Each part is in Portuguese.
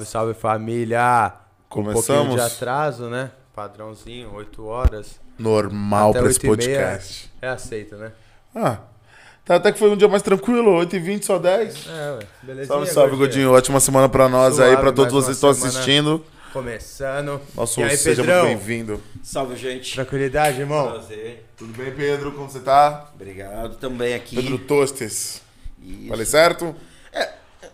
Salve, salve família! Com Um Começamos? pouquinho de atraso, né? Padrãozinho, 8 horas. Normal Até pra esse 8 meia. podcast. É aceito, né? Ah, tá, até que foi um dia mais tranquilo, 8h20, só 10. É, ué. Beleza. Salve, salve, Godinho. Ótima semana pra nós Suave, aí, pra todos vocês que estão assistindo. Começando. Nosso e aí, seja Pedrão? muito bem-vindo. Salve, gente. Tranquilidade, irmão? Prazer. Tudo bem, Pedro? Como você tá? Obrigado. Também aqui. Pedro Tostes. Isso. Falei certo?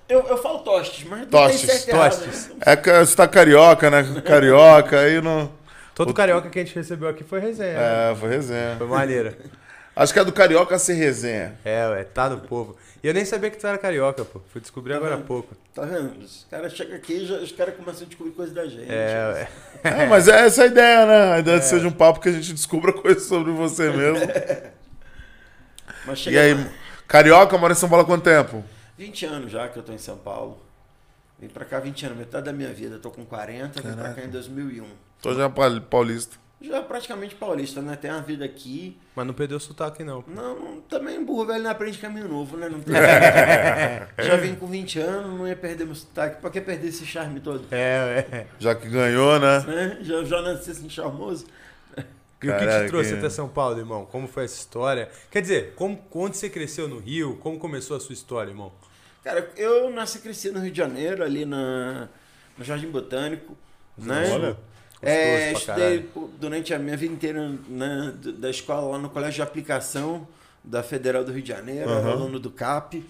Eu, eu falo tostes, mas não Tostes, e tostes. né? É que você tá carioca, né? Carioca, aí não. Todo carioca que a gente recebeu aqui foi resenha. né? É, foi resenha. Foi maneira. Acho que é do carioca ser resenha. É, ué, tá no povo. E eu nem sabia que tu era carioca, pô. Fui descobrir agora há pouco. Tá vendo? Os caras chegam aqui e já, os caras começam a descobrir coisas da gente. É, ué. É, mas é essa a ideia, né? A ideia é que seja um papo que a gente descubra coisas sobre você mesmo. Mas E chega aí, lá. carioca mora em São Paulo há quanto tempo? 20 anos já que eu tô em São Paulo. Vim pra cá 20 anos, metade da minha vida. Tô com 40, vim pra cá em 2001. Tô já pa- paulista. Já praticamente paulista, né? Tem uma vida aqui. Mas não perdeu o sotaque, não. Não, também burro velho não aprende caminho novo, né? Não tem... já vim com 20 anos, não ia perder meu sotaque. Pra que perder esse charme todo? É, ué. Já que ganhou, né? Né? Já, já nasci assim charmoso. E o que Caraca, te trouxe até São Paulo, irmão? Como foi essa história? Quer dizer, como, onde você cresceu no Rio? Como começou a sua história, irmão? Cara, eu nasci e cresci no Rio de Janeiro, ali na, no Jardim Botânico. Né? Olha. É, estudei durante a minha vida inteira né, da escola lá no Colégio de Aplicação da Federal do Rio de Janeiro, Aham. aluno do CAP.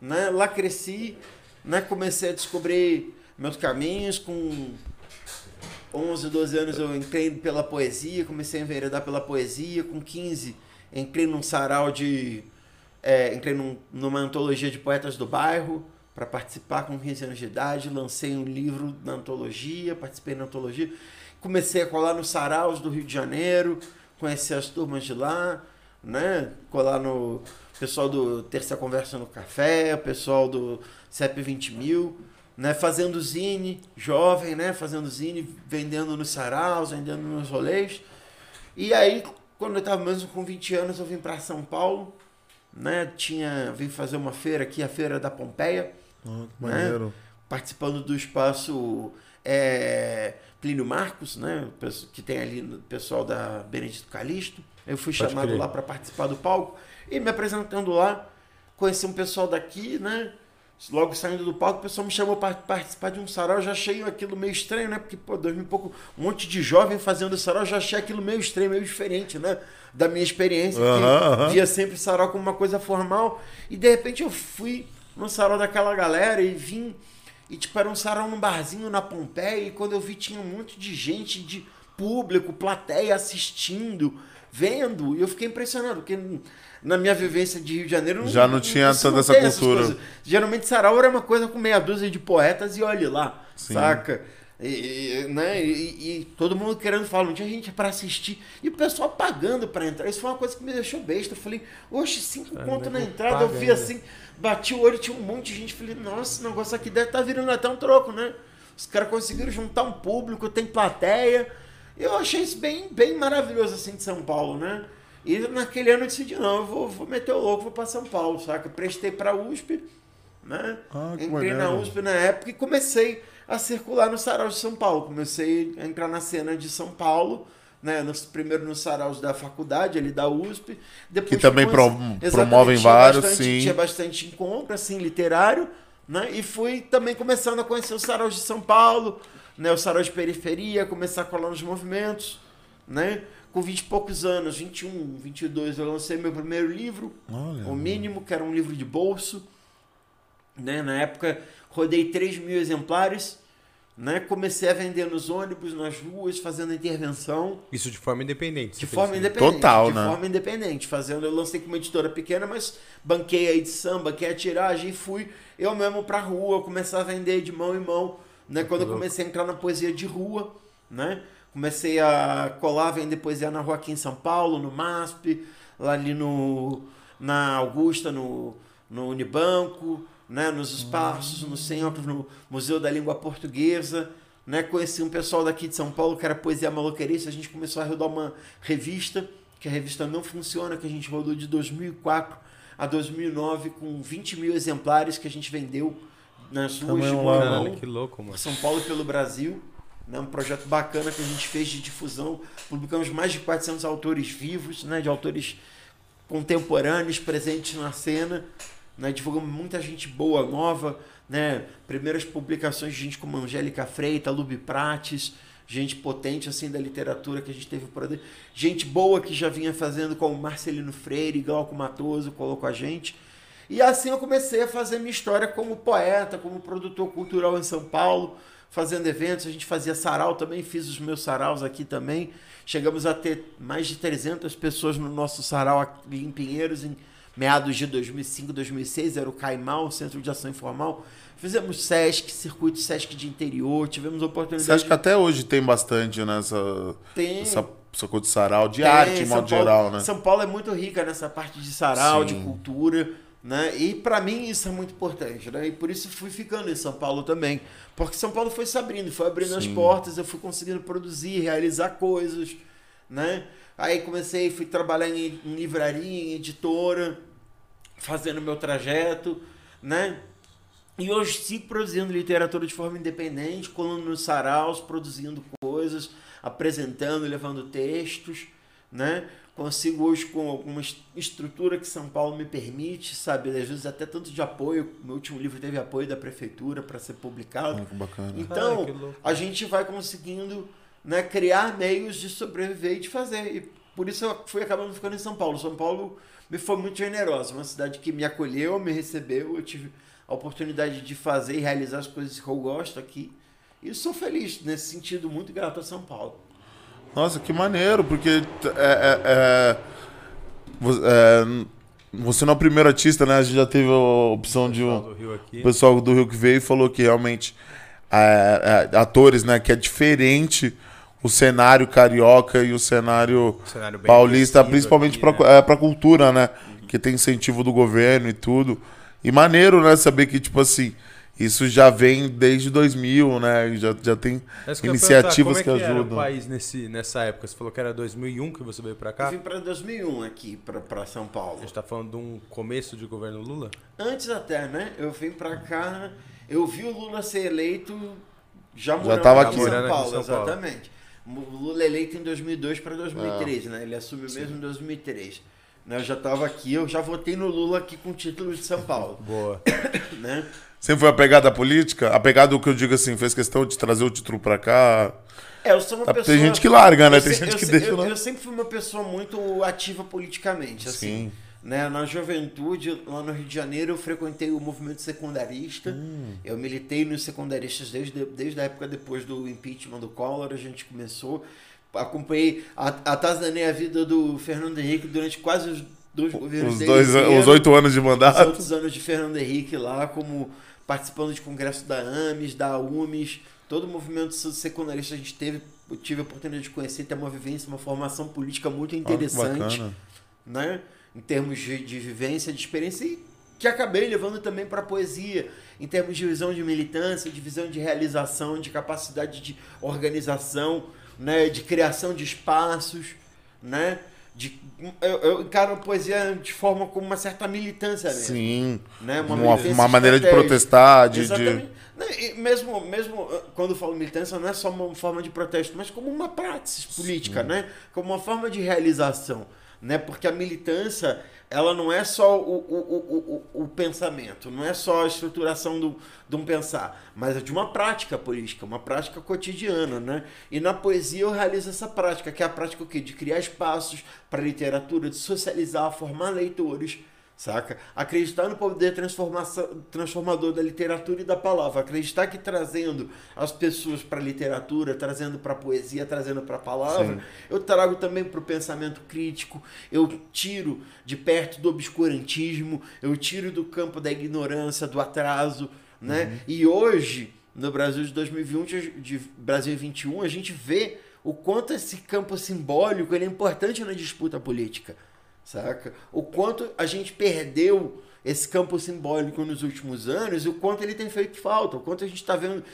Né? Lá cresci, né? comecei a descobrir meus caminhos. Com 11, 12 anos eu entrei pela poesia, comecei a enveredar pela poesia. Com 15, entrei num sarau de. É, entrei num- numa antologia de poetas do bairro para participar com 15 anos de idade. Lancei um livro na antologia, participei na antologia. Comecei a colar nos saraus do Rio de Janeiro, conhecer as turmas de lá, né? Colar no pessoal do Terça Conversa no Café, o pessoal do CEP 20 mil, né? Fazendo zine, jovem, né? Fazendo zine, vendendo nos saraus, vendendo nos rolês. E aí, quando eu estava mesmo com 20 anos, eu vim para São Paulo, né? Tinha, vim fazer uma feira aqui, a Feira da Pompeia, Ah, que maneiro. participando do espaço é, Plínio Marcos, né? Que tem ali o pessoal da Benedito Calixto. Eu fui Pode chamado crer. lá para participar do palco e me apresentando lá, conheci um pessoal daqui, né? Logo saindo do palco, o pessoal me chamou para participar de um sarau. Eu já achei aquilo meio estranho, né? Porque, pô, dois mil e pouco, um monte de jovem fazendo sarau, eu já achei aquilo meio estranho, meio diferente, né? Da minha experiência. que via sempre sarau como uma coisa formal. E de repente eu fui no sarau daquela galera e vim. E tipo, era um sarau num barzinho na Pompeia. E quando eu vi, tinha um monte de gente, de público, plateia assistindo, vendo. E eu fiquei impressionado, porque na minha vivência de Rio de Janeiro Já não tinha isso toda não essa cultura. Geralmente sarau era uma coisa com meia dúzia de poetas e olhe lá, Sim. saca? E, e, né? E, e todo mundo querendo falar, não tinha gente para assistir. E o pessoal pagando para entrar. Isso foi uma coisa que me deixou besta. Eu falei, oxe, cinco Cara, conto na nego entrada. Eu vi assim, bati o olho, tinha um monte de gente. Falei, nossa, esse negócio aqui deve estar virando até um troco, né? Os caras conseguiram juntar um público, tem plateia. Eu achei isso bem, bem maravilhoso assim de São Paulo, né? E naquele ano eu decidi, não, eu vou, vou meter o louco, vou para São Paulo, saca? Prestei para USP, né? Ah, Entrei na maneiro. USP na época e comecei a circular no sarau de São Paulo. Comecei a entrar na cena de São Paulo, né? Nos, primeiro nos saraus da faculdade, ali da USP. Depois Que também pro- promovem vários, bastante- sim. Tinha bastante encontro, assim, literário, né? E fui também começando a conhecer os saraus de São Paulo, né? O sarau de periferia, começar a colar nos movimentos, né? Com 20 e poucos anos, 21, 22, eu lancei meu primeiro livro, Olha. o mínimo, que era um livro de bolso. Né? Na época, rodei 3 mil exemplares. Né? Comecei a vender nos ônibus, nas ruas, fazendo intervenção. Isso de forma independente. De forma independente. Total, de né? forma independente. Fazendo, eu lancei com uma editora pequena, mas banquei a edição, banquei a tiragem e fui eu mesmo pra rua, começar a vender de mão em mão. Né? Quando eu comecei a entrar na poesia de rua, né? Comecei a colar, vender poesia na rua aqui em São Paulo, no MASP, lá ali no, na Augusta, no, no Unibanco, né? nos espaços, no centro, no Museu da Língua Portuguesa. Né? Conheci um pessoal daqui de São Paulo que era Poesia Maloqueirice. A gente começou a rodar uma revista, que a revista não funciona, que a gente rodou de 2004 a 2009 com 20 mil exemplares que a gente vendeu nas ruas Também de que louco, mano. São Paulo pelo Brasil. Né, um projeto bacana que a gente fez de difusão. Publicamos mais de 400 autores vivos, né, de autores contemporâneos presentes na cena. Né, divulgamos muita gente boa, nova. Né, primeiras publicações de gente como Angélica Freita, Lubi Prates, gente potente assim da literatura que a gente teve por aí. Gente boa que já vinha fazendo como Marcelino Freire, Glauco Matoso colocou a gente. E assim eu comecei a fazer minha história como poeta, como produtor cultural em São Paulo, fazendo eventos. A gente fazia sarau também, fiz os meus saraus aqui também. Chegamos a ter mais de 300 pessoas no nosso sarau aqui em Pinheiros em meados de 2005, 2006. Era o Caimal, Centro de Ação Informal. Fizemos SESC, circuito SESC de interior, tivemos oportunidade. Acha que até hoje tem bastante nessa, Tem. essa, essa coisa de sarau, de Tem, arte, de São modo Paulo- geral, né? São Paulo é muito rica nessa parte de sarau, Sim. de cultura, né? E pra mim isso é muito importante, né? E por isso fui ficando em São Paulo também, porque São Paulo foi se abrindo, foi abrindo as Sim. portas, eu fui conseguindo produzir, realizar coisas, né? Aí comecei, fui trabalhar em, em livraria, em editora, fazendo meu trajeto, né? E hoje sigo produzindo literatura de forma independente, colando nos saraus, produzindo coisas, apresentando, levando textos, né? Consigo hoje com alguma est- estrutura que São Paulo me permite, sabe? Às vezes até tanto de apoio. Meu último livro teve apoio da prefeitura para ser publicado. Ah, que bacana. Então, Ah, a gente vai conseguindo né, criar meios de sobreviver e de fazer. E por isso eu fui acabando ficando em São Paulo. São Paulo me foi muito generosa, uma cidade que me acolheu, me recebeu, eu tive a oportunidade de fazer e realizar as coisas que eu gosto aqui. E sou feliz nesse sentido, muito grato a São Paulo. Nossa, que maneiro, porque é, é, é, é, você não é o primeiro artista, né? A gente já teve a opção de um. O pessoal do Rio que veio e falou que realmente é, atores, né? Que é diferente o cenário carioca e o cenário cenário paulista, principalmente pra, né? é, cultura, né? Que tem incentivo do governo e tudo. E maneiro, né? Saber que, tipo assim, isso já vem desde 2000, né? Já, já tem É que iniciativas perguntar, como é que Era o ajudam. país nesse, nessa época, você falou que era 2001 que você veio pra cá. Eu vim para 2001 aqui, para São A Paulo. gente tá falando de um começo de governo Lula? Antes até, né? Eu vim para cá, eu vi o Lula ser eleito já morando tava aqui São Morando aqui em Paulo, São Paulo. exatamente. O Lula é eleito em 2002 para 2003, né? Ele assumiu mesmo em 2003. Né, Eu já estava aqui, eu já votei no Lula aqui com o título de São Paulo, Boa. né? Sempre foi apegado à política? Apegado ao que eu digo assim, fez questão de trazer o título pra cá. É, eu sou uma Tá, pessoa... tem gente que larga, né? eu Tem se- gente eu que se- deixa eu, lá. eu sempre fui uma pessoa muito ativa politicamente, assim. Sim. Né? Na juventude, lá no Rio de Janeiro, eu frequentei o movimento secundarista. Hum. Eu militei nos secundaristas desde, desde a época depois do impeachment do Collor, a gente começou. Acompanhei, a- atazanei a vida do Fernando Henrique durante quase os dois governos Os dois, inteiro os oito anos de os mandato. outros anos de Fernando Henrique lá, como participando de congresso da AMES, da UMES, todo o movimento secundarista a gente teve, tive a oportunidade de conhecer, ter uma vivência, uma formação política muito Ah, interessante, né? Em termos de, de vivência, de experiência e que acabei levando também para a poesia, em termos de visão de militância, de visão de realização, de capacidade de organização, né? De criação de espaços, né? De, eu, eu encaro a poesia de forma como uma certa militância mesmo. Sim. Né? Uma, militância uma maneira de protestar, de. de... Exatamente. Né, e mesmo, mesmo uh, quando eu falo militância, não é só uma forma de protesto, mas como uma prática política, né? Como uma forma de realização. Né? Porque a militância, ela não é só o, o, o, o, pensamento, não é só a estruturação do, de um pensar, mas é de uma prática política, uma prática cotidiana. Né? E na poesia eu realizo essa prática, que é a prática o quê? de criar espaços para literatura, de socializar, formar leitores saca? Acreditar no poder transformação, transformador da literatura e da palavra, acreditar que trazendo as pessoas para a literatura, trazendo para a poesia, trazendo para a palavra, Sim. eu trago também para o pensamento crítico, eu tiro de perto do obscurantismo, eu tiro do campo da ignorância, do atraso, né? E hoje, no Brasil de 2020, de Brasil 21, a gente vê o quanto esse campo simbólico ele é importante na disputa política saca? O quanto a gente perdeu esse campo simbólico nos últimos anos e o quanto ele tem feito falta, o quanto a gente está vendo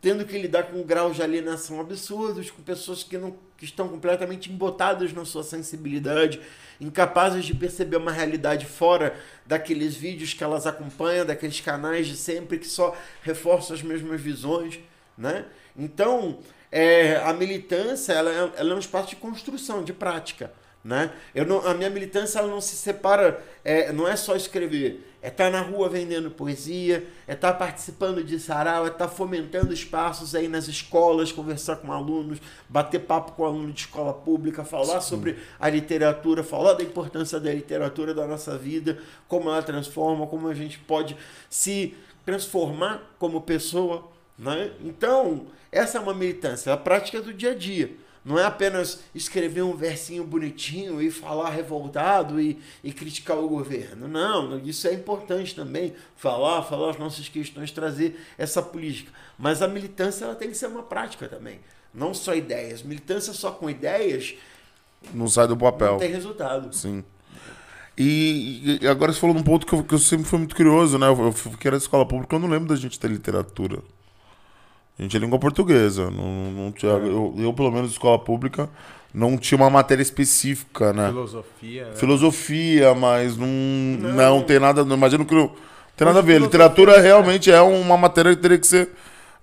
tendo que lidar com graus de alienação absurdos, com pessoas que, não, que estão completamente embotadas na sua sensibilidade, incapazes de perceber uma realidade fora daqueles vídeos que elas acompanham, daqueles canais de sempre que só reforçam as mesmas visões, né? Então, é, a militância ela, é, ela é um espaço de construção, de prática. Né? Eu não, a minha militância ela não se separa, é, não é só escrever, é estar tá na rua vendendo poesia, é estar tá participando de sarau, é estar tá fomentando espaços aí nas escolas, conversar com alunos, bater papo com aluno de escola pública, falar Sim. sobre a literatura, falar da importância da literatura da nossa vida, como ela transforma, como a gente pode se transformar como pessoa. Né? Então, essa é uma militância, é a prática do dia a dia. Não é apenas escrever um versinho bonitinho e falar revoltado e, e criticar o governo. Não, isso é importante também. Falar, falar as nossas questões, trazer essa política. Mas a militância ela tem que ser uma prática também. Não só ideias. Militância só com ideias. Não sai do papel. Não tem resultado. Sim. E, e agora você falou num ponto que eu, que eu sempre fui muito curioso, né? Eu, eu fiquei na escola pública, eu não lembro da gente ter literatura. A gente é língua portuguesa. Não, não tinha, é. eu, eu, pelo menos, escola pública, não tinha uma matéria específica, né? Filosofia. Né? Filosofia, mas não, não. não tem nada. Não, imagino que não tem nada a ver. Literatura realmente é uma matéria que teria que ser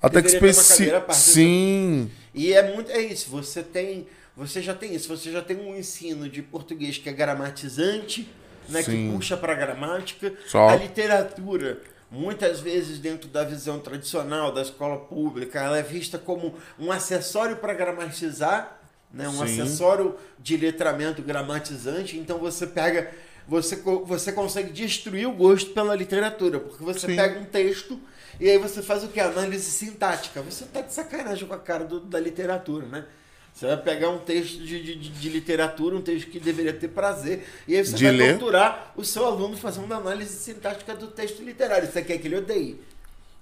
até que específica. Sim. E é muito. É isso. Você tem. Você já tem isso. Você já tem um ensino de português que é gramatizante, né? Sim. Que puxa para gramática. Só. A literatura muitas vezes dentro da visão tradicional da escola pública, ela é vista como um acessório para gramatizar, né? um Sim. acessório de letramento gramatizante. Então você pega, você, você consegue destruir o gosto pela literatura, porque você Sim. pega um texto e aí você faz o que? Análise sintática. Você está de sacanagem com a cara do, da literatura, né? Você vai pegar um texto de, de, de, literatura, um texto que deveria ter prazer, e aí você de vai ler. torturar o seu aluno fazendo uma análise sintática do texto literário. Você quer que ele odeie.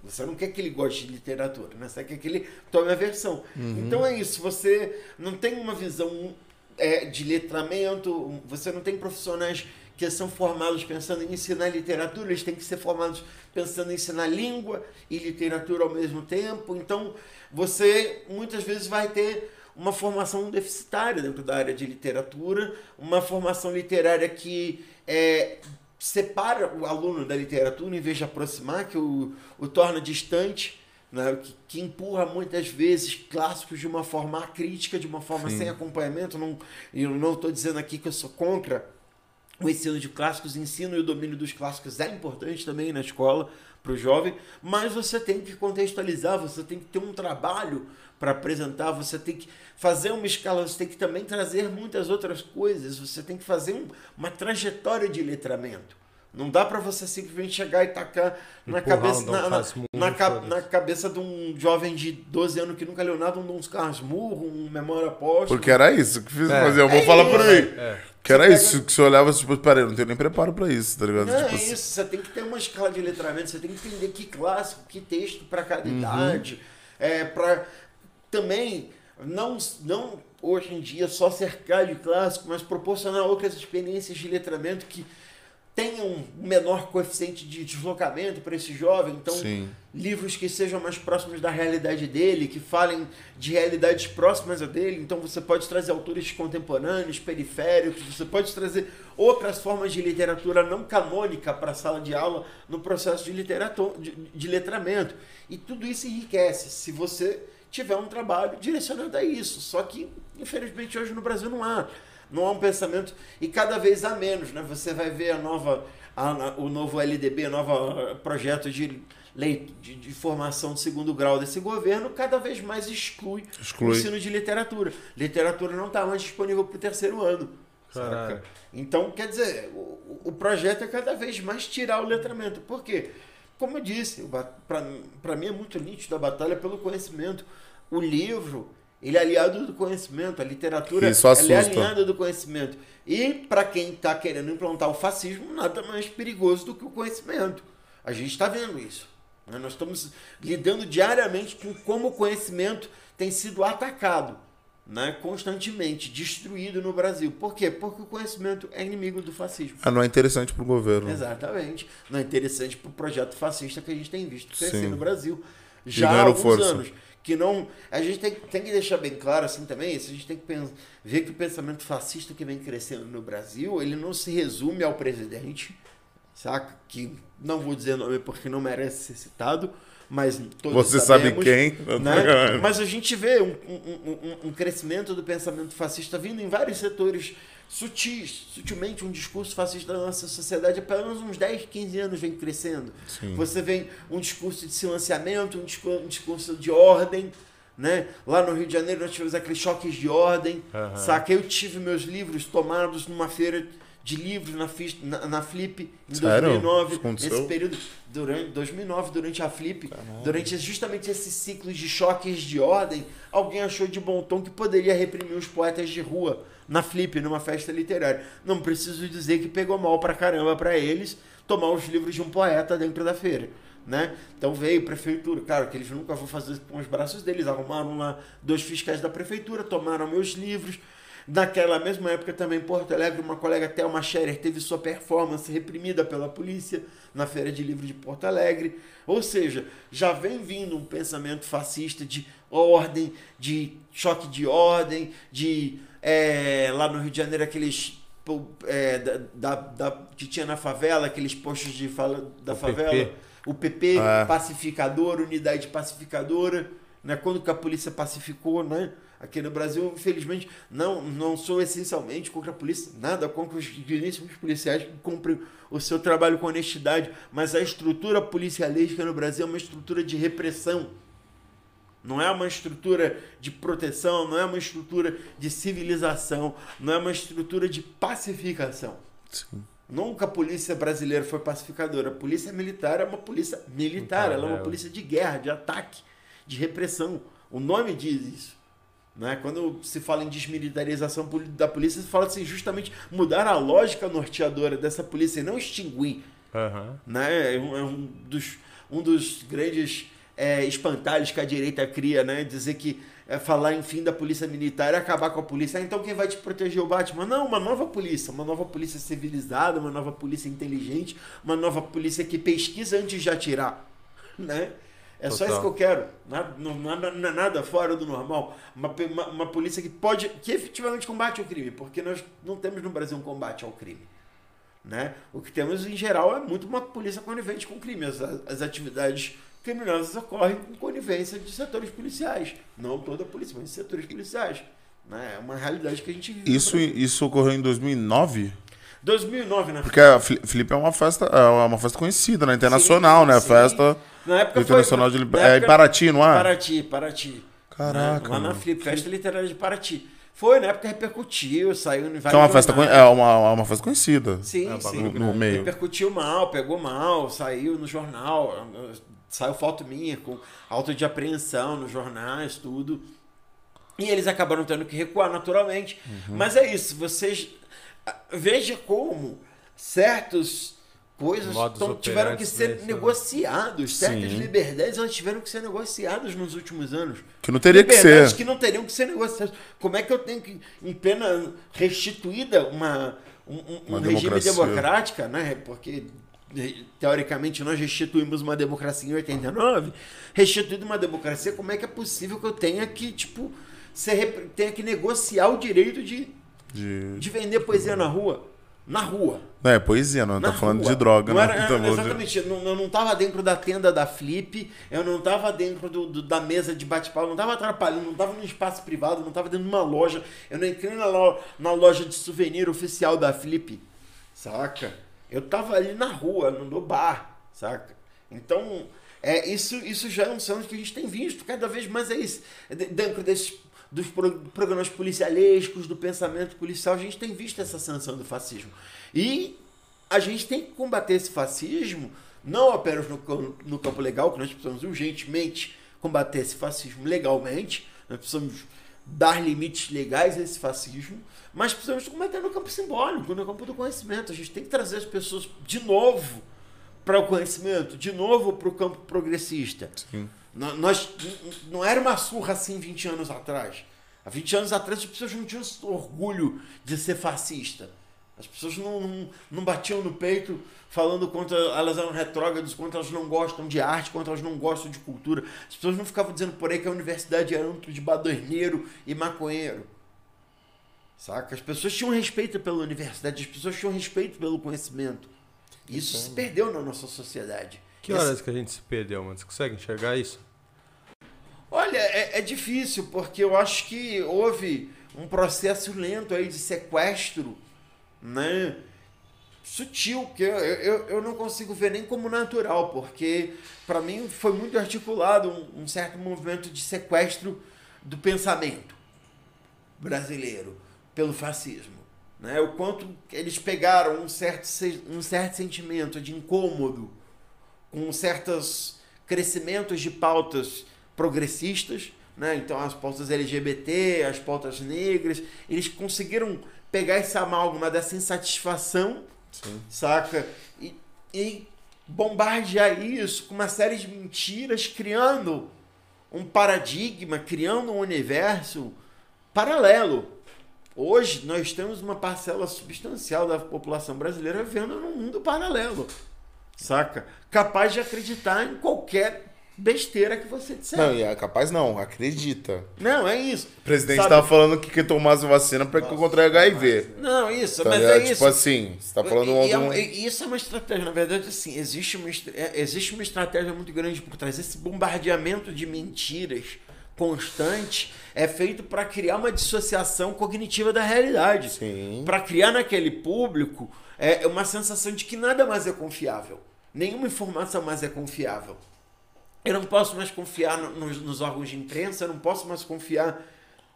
Você não quer que ele goste de literatura, né? Você quer que ele tome a versão. Uhum. Então é isso, você não tem uma visão é, de letramento, você não tem profissionais que são formados pensando em ensinar literatura, eles têm que ser formados pensando em ensinar língua e literatura ao mesmo tempo. Então, você muitas vezes vai ter uma formação deficitária dentro da área de literatura, uma formação literária que é, separa o aluno da literatura em vez de aproximar, que o, o torna distante, né, que, que, empurra muitas vezes clássicos de uma forma crítica, de uma forma Sim. sem acompanhamento. Não, eu não estou dizendo aqui que eu sou contra o ensino de clássicos, o ensino e o domínio dos clássicos é importante também na escola para o jovem, mas você tem que contextualizar, você tem que ter um trabalho para apresentar, você tem que fazer uma escala, você tem que também trazer muitas outras coisas, você tem que fazer um, uma trajetória de letramento. Não dá para você simplesmente chegar e tacar na cabeça, na, na, na, na, cabeça de um jovem de 12 anos que nunca leu nada, um uns carros murro, um memória apóstolo. Porque era isso que fiz é. fazer. Eu vou é falar isso. por aí. É. Que era isso, que você olhava tipo, peraí, eu não tenho nem preparo pra isso, tá ligado? Não, tipo, é isso, você tem que ter uma escala de letramento, você tem que entender que clássico, que texto para cada uhum. idade, é, para também não, não hoje em dia só cercar de clássico, mas proporcionar outras experiências de letramento que tenham um menor coeficiente de deslocamento para esse jovem. Então, Sim. livros que sejam mais próximos da realidade dele, que falem de realidades próximas a dele. Então, você pode trazer autores contemporâneos, periféricos, você pode trazer outras formas de literatura não canônica para a sala de aula no processo de, de, de letramento. E tudo isso enriquece. Se você tiver um trabalho direcionado a isso. Só que, infelizmente, hoje no Brasil não há. Não há um pensamento, e cada vez há menos. Né? Você vai ver a nova, a, o novo LDB, o novo projeto de lei de, de, formação de segundo grau desse governo, cada vez mais exclui, exclui. o ensino de literatura. Literatura não está mais disponível para o terceiro ano. Então, quer dizer, o, o projeto é cada vez mais tirar o letramento. Por quê? Como eu disse, para mim é muito nítido a batalha pelo conhecimento. O livro, ele é aliado do conhecimento, a literatura Isso é aliada do conhecimento. E para quem está querendo implantar o fascismo, nada mais perigoso do que o conhecimento. A gente está vendo isso. Né? Nós estamos lidando diariamente com como o conhecimento tem sido atacado né, constantemente destruído no Brasil. Por quê? Porque o conhecimento é inimigo do fascismo. Ah, não é interessante para o governo. Exatamente. Não é interessante para o projeto fascista que a gente tem visto crescer Sim. no Brasil já há alguns força. anos. Que não. A gente tem, tem que deixar bem claro assim também, isso, a gente tem que pensar, ver que o pensamento fascista que vem crescendo no Brasil, ele não se resume ao presidente, saca? Que não vou dizer nome porque não merece ser citado, mas todos Você sabemos, sabe quem? né? Mas a gente vê um, um, um, um crescimento do pensamento fascista vindo em vários setores sutis, sutilmente um discurso fascista da nossa sociedade há pelo menos uns 10, 15 anos vem crescendo. Sim. Você vem um discurso de silenciamento, um discurso, um discurso de ordem, né? Lá no Rio de Janeiro nós tivemos aqueles choques de ordem, Aham. saca? Eu tive meus livros tomados numa feira de livros na, na, na Flip em Sério? 2009, Isso aconteceu? nesse período durante 2009 durante a Flip, durante justamente esses ciclos de choques de ordem, alguém achou de bom tom que poderia reprimir os poetas de rua na Flip, numa festa literária. Não preciso dizer que pegou mal pra caramba pra eles tomar os livros de um poeta dentro da feira. Né? Então veio prefeitura, claro que eles nunca vão fazer com os braços deles, arrumaram lá dois fiscais da prefeitura, tomaram meus livros. Naquela mesma época também em Porto Alegre, uma colega Thelma Scherer teve sua performance reprimida pela polícia na Feira de Livro de Porto Alegre. Ou seja, já vem vindo um pensamento fascista de ordem, de choque de ordem, de é, lá no Rio de Janeiro aqueles é, da, da, da- que tinha na favela, aqueles postos de fala da O favela. PP. O PP, É. pacificador, unidade pacificadora, né? Quando que a polícia pacificou, né? Aqui no Brasil, infelizmente, não, não sou essencialmente contra a polícia, nada contra os digníssimos policiais que cumprem o seu trabalho com honestidade, mas a estrutura policialística no Brasil é uma estrutura de repressão. Não é uma estrutura de proteção, não é uma estrutura de civilização, não é uma estrutura de pacificação. Sim. Nunca a polícia brasileira foi pacificadora. A polícia militar é uma polícia militar, Militar, ela é uma é. polícia de guerra, de ataque, de repressão. O nome diz isso. Né? Quando se fala em desmilitarização da polícia, se fala assim, justamente mudar a lógica norteadora dessa polícia e não extinguir Aham. né? É um, é um dos, um dos grandes é, espantalhos que a direita cria, né? Dizer que é, falar em fim da polícia militar é acabar com a polícia. Ah, então quem vai te proteger o Batman? Não, uma nova polícia, uma nova polícia civilizada, uma nova polícia inteligente, uma nova polícia que pesquisa antes de atirar, né? É só Total. isso que eu quero. Nada, nada, nada fora do normal. Uma, uma, uma polícia que pode, que efetivamente combate o crime, porque nós não temos no Brasil um combate ao crime. Né? O que temos em geral é muito uma polícia conivente com crime. As, as atividades criminosas ocorrem com conivência de setores policiais. Não toda a polícia, mas setores policiais. Né? É uma realidade que a gente vive. Isso, isso ocorreu em 2009? 2009, né? Porque a Felipe é uma festa, é uma festa conhecida, né? Internacional, né? sim. Festa Na época internacional foi, de É em Paraty, não é? Paraty, Paraty. Caraca? Lá na mano. Flip, Festa Literária de Paraty. Foi, na época repercutiu, saiu em vários Que é uma festa, con- jornais. é uma, uma festa conhecida. Sim, É, sim. No, no meio. Repercutiu mal, pegou mal, saiu no jornal, saiu foto minha com auto de apreensão nos jornais, tudo. E eles acabaram tendo que recuar naturalmente. Uhum. Mas é isso, vocês. Veja como certos coisas Modus tão- tiveram que ser negociados. Certas Sim. liberdades elas tiveram que ser negociadas nos últimos anos. Que não teria que Liberdades ser. que não teriam que ser negociadas. Como é que eu tenho que, em plena restituída, uma, um, um- Uma um regime democrática, né? Porque teoricamente nós restituímos uma democracia em 89, restituída uma democracia, como é que é possível que eu tenha que, tipo, ser, tenha que negociar o direito de, De... de vender poesia na rua? Na rua. Não, é poesia, não. Na Tá falando rua. de droga, não né? era- falando de- exatamente. Eu não, não tava dentro da tenda da Flip, eu não tava dentro do, do- da mesa de bate-papo, não tava atrapalhando, não tava no espaço privado, não tava dentro de uma loja. Eu não entrei na, lo- na loja de souvenir oficial da Flip, saca? Eu tava ali na rua, no, bar, saca? Então, é, isso, isso já é um cenário que a gente tem visto, cada vez mais é isso. De- Dentro desses dos pro- programas policialescos, do pensamento policial, a gente tem visto essa sanção do fascismo. E a gente tem que combater esse fascismo, não apenas no, no campo legal, que nós precisamos urgentemente combater esse fascismo legalmente, nós precisamos dar limites legais a esse fascismo, mas precisamos combater no campo simbólico, no campo do conhecimento. A gente tem que trazer as pessoas de novo para o conhecimento, de novo para o campo progressista. Sim. Nó- Nós, não era uma surra assim 20 anos atrás. Há 20 anos atrás as pessoas não tinham orgulho de ser fascista. As pessoas não, não, não batiam no peito falando quanto elas eram retrógradas, quanto elas não gostam de arte, quanto elas não gostam de cultura. As pessoas não ficavam dizendo por aí que a universidade era um de badoneiro e maconheiro. Saca? As pessoas tinham respeito pela universidade, as pessoas tinham respeito pelo conhecimento. E isso se perdeu na nossa sociedade. Que horas que a gente se perdeu, mano? Você consegue enxergar isso? Olha, é, é difícil, porque eu acho que houve um processo lento aí de sequestro, né? Sutil, que eu, eu, eu não consigo ver nem como natural, porque para mim foi muito articulado um, um certo movimento de sequestro do pensamento brasileiro pelo fascismo. Né? O quanto eles pegaram um certo, um certo sentimento de incômodo com certos crescimentos de pautas progressistas, né? então as pautas LGBT, as pautas negras, eles conseguiram pegar essa amálgama dessa insatisfação, Sim. saca? E, e bombardear isso com uma série de mentiras, criando um paradigma, criando um universo paralelo Hoje nós temos uma parcela substancial da população brasileira vivendo num mundo paralelo. Saca? Capaz de acreditar em qualquer besteira que você disser. Não, é capaz não, acredita. Não, é isso. O presidente Sabe? tava falando que quer tomar as vacina para que encontre HIV. Não, isso, tá mas é, é tipo isso. Tipo assim, você tá falando e, algum... é, Isso é uma estratégia, na verdade, assim, existe uma, é, existe uma estratégia muito grande por trás. Esse bombardeamento de mentiras constante é feito para criar uma dissociação cognitiva da realidade. Para criar naquele público é uma sensação de que nada mais é confiável. Nenhuma informação mais é confiável. Eu não posso mais confiar nos, nos órgãos de imprensa, eu não posso mais confiar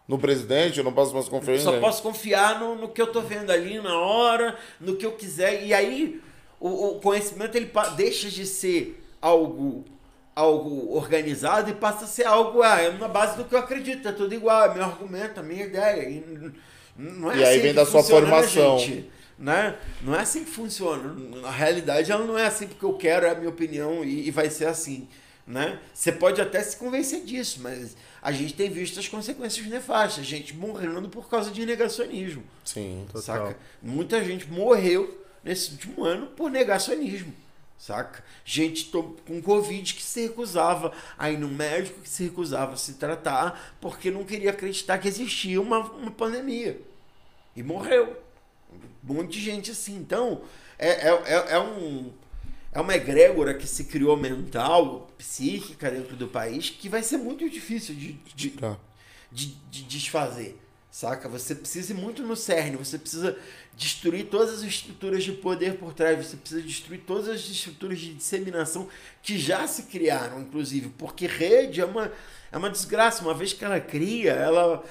no presidente, eu não posso mais confiar Só posso confiar no, no que eu estou vendo ali na hora, no que eu quiser. E aí o, o conhecimento ele deixa de ser algo algo organizado e passa a ser algo, ah, é na base do que eu acredito, é tudo igual, é meu argumento, a minha ideia. E, não é e assim aí vem da sua né, formação. Gente, né? Não é assim que funciona. Na realidade, ela não é assim porque eu quero, é a minha opinião e, e vai ser assim. Né? Você pode até se convencer disso, mas a gente tem visto as consequências nefastas, gente morrendo por causa de negacionismo. Sim, total. Saca? Muita gente morreu nesse último ano por negacionismo saca? Gente com Covid que se recusava aí no médico, que se recusava a se tratar porque não queria acreditar que existia uma, uma pandemia. E morreu. Um monte de gente assim. Então, é, é, é, é um. É uma egrégora que se criou mental, psíquica dentro do país, que vai ser muito difícil de, de, tá. de, de desfazer saca? Você precisa ir muito no cerne, você precisa destruir todas as estruturas de poder por trás, você precisa destruir todas as estruturas de disseminação que já se criaram, inclusive, porque rede é uma, é uma desgraça. Uma vez que ela cria, ela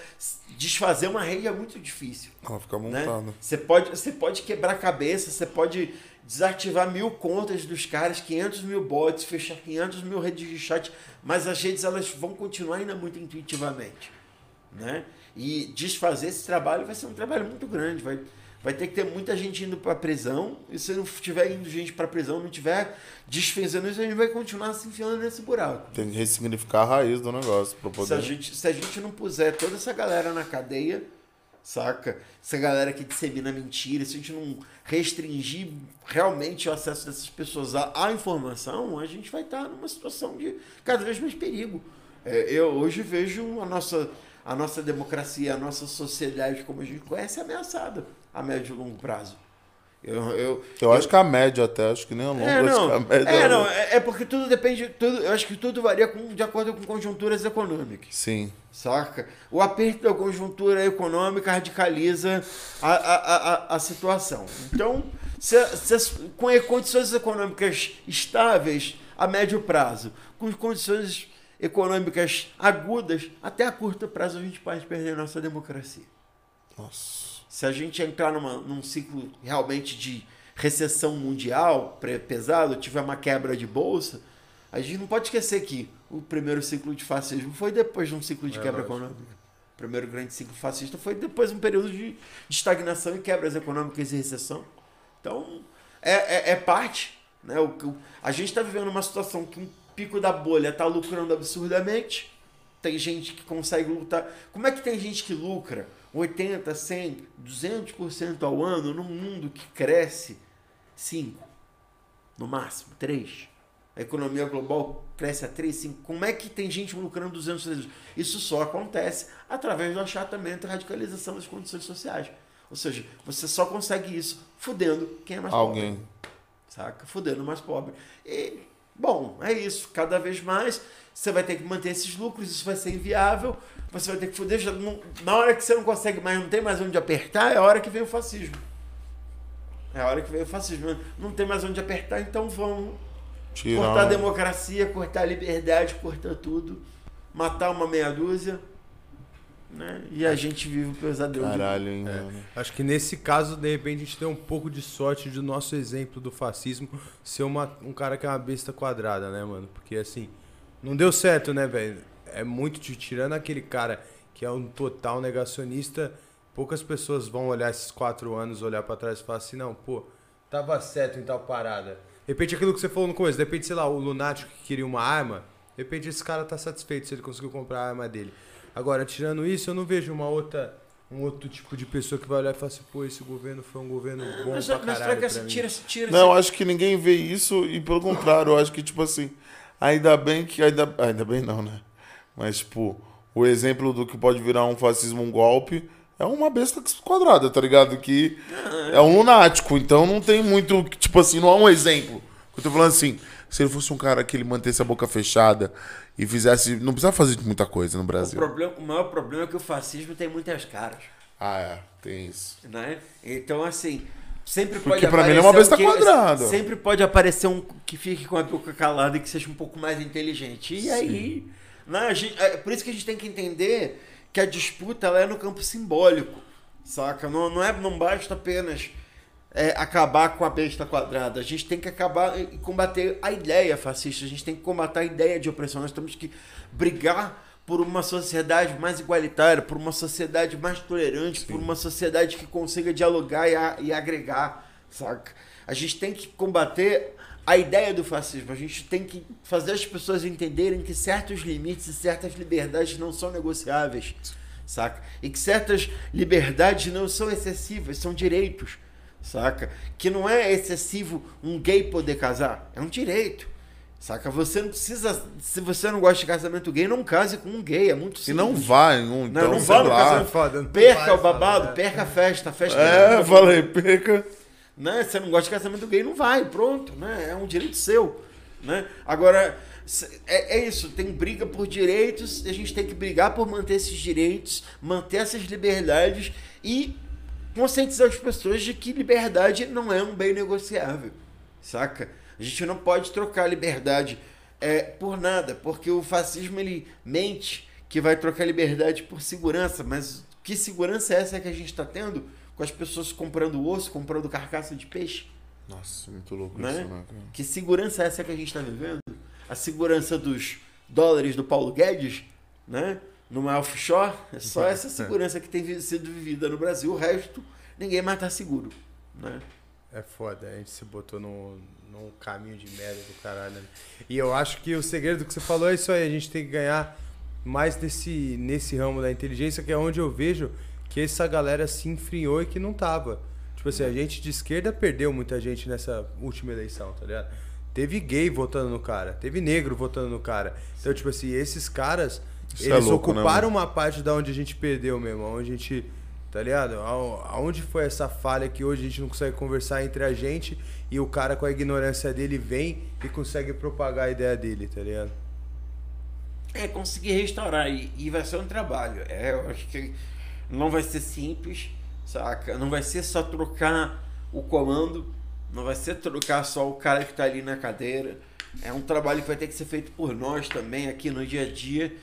desfazer uma rede é muito difícil. Ela fica né? montada. Né? Você, pode, você pode quebrar a cabeça, você pode desativar mil contas dos caras, 500 mil bots, fechar 500 mil redes de chat, mas as redes elas vão continuar ainda muito intuitivamente, né? E desfazer esse trabalho vai ser um trabalho muito grande, vai vai ter que ter muita gente indo para prisão. E se não tiver indo gente para prisão, não tiver desfazendo isso, a gente vai continuar se enfiando nesse buraco. Tem que ressignificar a raiz do negócio poder. Se a, gente, se a gente não puser toda essa galera na cadeia, saca? Essa galera que dissemina mentira, se a gente não restringir realmente o acesso dessas pessoas à, informação, a gente vai estar numa situação de cada vez mais perigo. É, eu hoje vejo a nossa, a nossa democracia, a nossa sociedade como a gente conhece ameaçada a médio e longo prazo. Eu, eu, eu, eu acho que a média até, acho que nem a longo. É, não, a média é, não é, é, porque tudo depende, tudo, eu acho que tudo varia com, de acordo com conjunturas econômicas. Sim. Saca? O aperto da conjuntura econômica radicaliza a, a, a, a situação. Então, se, se, com condições econômicas estáveis a médio prazo, com condições econômicas agudas, até a curto prazo a gente pode perder a nossa democracia. Nossa se a gente entrar numa, num ciclo realmente de recessão mundial pesado, tiver uma quebra de bolsa, a gente não pode esquecer que o primeiro ciclo de fascismo foi depois de um ciclo de é quebra econômica. O primeiro grande ciclo fascista foi depois de um período de, de estagnação e quebras econômicas e recessão. Então, é, é, é parte. Né? O, o, a gente está vivendo uma situação que um pico da bolha está lucrando absurdamente. Tem gente que consegue lutar. Como é que tem gente que lucra? 80, 100, 200% ao ano num mundo que cresce 5, no máximo 3. A economia global cresce a 3, 5. Como é que tem gente lucrando 200 vezes? Isso só acontece através do achatamento e radicalização das condições sociais. Ou seja, você só consegue isso fudendo quem é mais Alguém. pobre. Saca? Fudendo o mais pobre. E, bom, é isso. Cada vez mais você vai ter que manter esses lucros, isso vai ser inviável. Você vai ter que fuder. Já não- na hora que você não consegue mais, não tem mais onde apertar, é a hora que vem o fascismo. É a hora que vem o fascismo. Não tem mais onde apertar, então vamos Tirar cortar a democracia, cortar a liberdade, cortar tudo, matar uma meia dúzia. Né? E a gente vive o pesadelo de Caralho, hein, mano. Acho que nesse caso, de repente, a gente tem um pouco de sorte de nosso exemplo do fascismo ser uma, um cara que é uma besta quadrada, né, mano? Porque assim, não deu certo, né, velho? É muito de tirando aquele cara que é um total negacionista, poucas pessoas vão olhar esses quatro anos, olhar pra trás e falar assim, não, pô, tava certo em tal parada. De repente aquilo que você falou no começo, de repente, sei lá, o lunático que queria uma arma, de repente esse cara tá satisfeito se ele conseguiu comprar a arma dele. Agora, tirando isso, eu não vejo uma outra, um outro tipo de pessoa que vai olhar e falar assim, pô, esse governo foi um governo bom Mas, pra mas caralho pra mim. tira, tira, Não, eu acho que ninguém vê isso e pelo contrário, eu acho que, tipo assim, ainda bem que. Ainda, ainda bem não, né? Mas, tipo, o exemplo do que pode virar um fascismo, um golpe, é uma besta quadrada, tá ligado? Que é um lunático, então não tem muito. Tipo assim, não é um exemplo. Eu tô falando assim, se ele fosse um cara que ele mantesse a boca fechada e fizesse. Não precisava fazer muita coisa no o, Brasil. problema, o maior problema é que o fascismo tem muitas caras. Ah, é, tem isso. né? Então, assim, sempre Porque pode pra mim ele é uma besta um que- quadrada. Sempre pode aparecer um que fique com a boca calada e que seja um pouco mais inteligente. E aí, né, gente- é por isso que a gente tem que entender que a disputa ela é no campo simbólico, saca? Não, não, é, não basta apenas é, acabar com a besta quadrada. A gente tem que acabar e combater a ideia fascista. A gente tem que combater a ideia de opressão. Nós temos que brigar por uma sociedade mais igualitária, por uma sociedade mais tolerante, por uma sociedade que consiga dialogar e, a- e agregar, saca? A gente tem que combater a ideia do fascismo. A gente tem que fazer as pessoas entenderem que certos limites e certas liberdades não são negociáveis, saca? E que certas liberdades não são excessivas, são direitos, saca? Que não é excessivo um gay poder casar, é um direito. Saca? Você não precisa. Se você não gosta de casamento gay, não case com um gay. É muito E simples. não vai, não, então, Não, não vá no lá. casamento. Foda, não Perca vai o babado, né? perca a festa. A festa É, falei, perca. Né? Você não gosta de casamento gay, não vai, pronto, né? É um direito seu, né? Agora é, é isso, tem briga por direitos, a gente tem que brigar por manter esses direitos, manter essas liberdades e conscientizar as pessoas de que liberdade não é um bem negociável, saca? A gente não pode trocar liberdade é, por nada, porque o fascismo ele mente que vai trocar liberdade por segurança, mas que segurança é essa que a gente está tendo com as pessoas comprando osso, comprando carcaça de peixe? Nossa, muito louco Né? isso, né? Que segurança é essa que a gente está vivendo? A segurança dos dólares do Paulo Guedes, né? Numa offshore? É só essa segurança que tem sido vivida no Brasil. O resto, ninguém mais tá seguro, né? É foda, a gente se botou num, num caminho de merda do caralho. né? E eu acho que o segredo que você falou é isso aí, a gente tem que ganhar mais nesse, nesse ramo da inteligência, que é onde eu vejo que essa galera se enfriou e que não tava. Tipo assim, a gente de esquerda perdeu muita gente nessa última eleição, tá ligado? Teve gay votando no cara, teve negro votando no cara. Então, tipo assim, esses caras, Isso é eles louco, né, ocuparam mano? uma parte da onde a gente perdeu mesmo, onde a gente, tá ligado? Aon- Aonde foi essa falha que hoje a gente não consegue conversar entre a gente e o cara com a ignorância dele vem e consegue propagar a ideia dele, tá ligado? É conseguir restaurar e, e vai ser um trabalho. É, eu acho que não vai ser simples, saca? Não vai ser só trocar o comando, não vai ser trocar só o cara que tá ali na cadeira. É um trabalho que vai ter que ser feito por nós também aqui no dia a dia,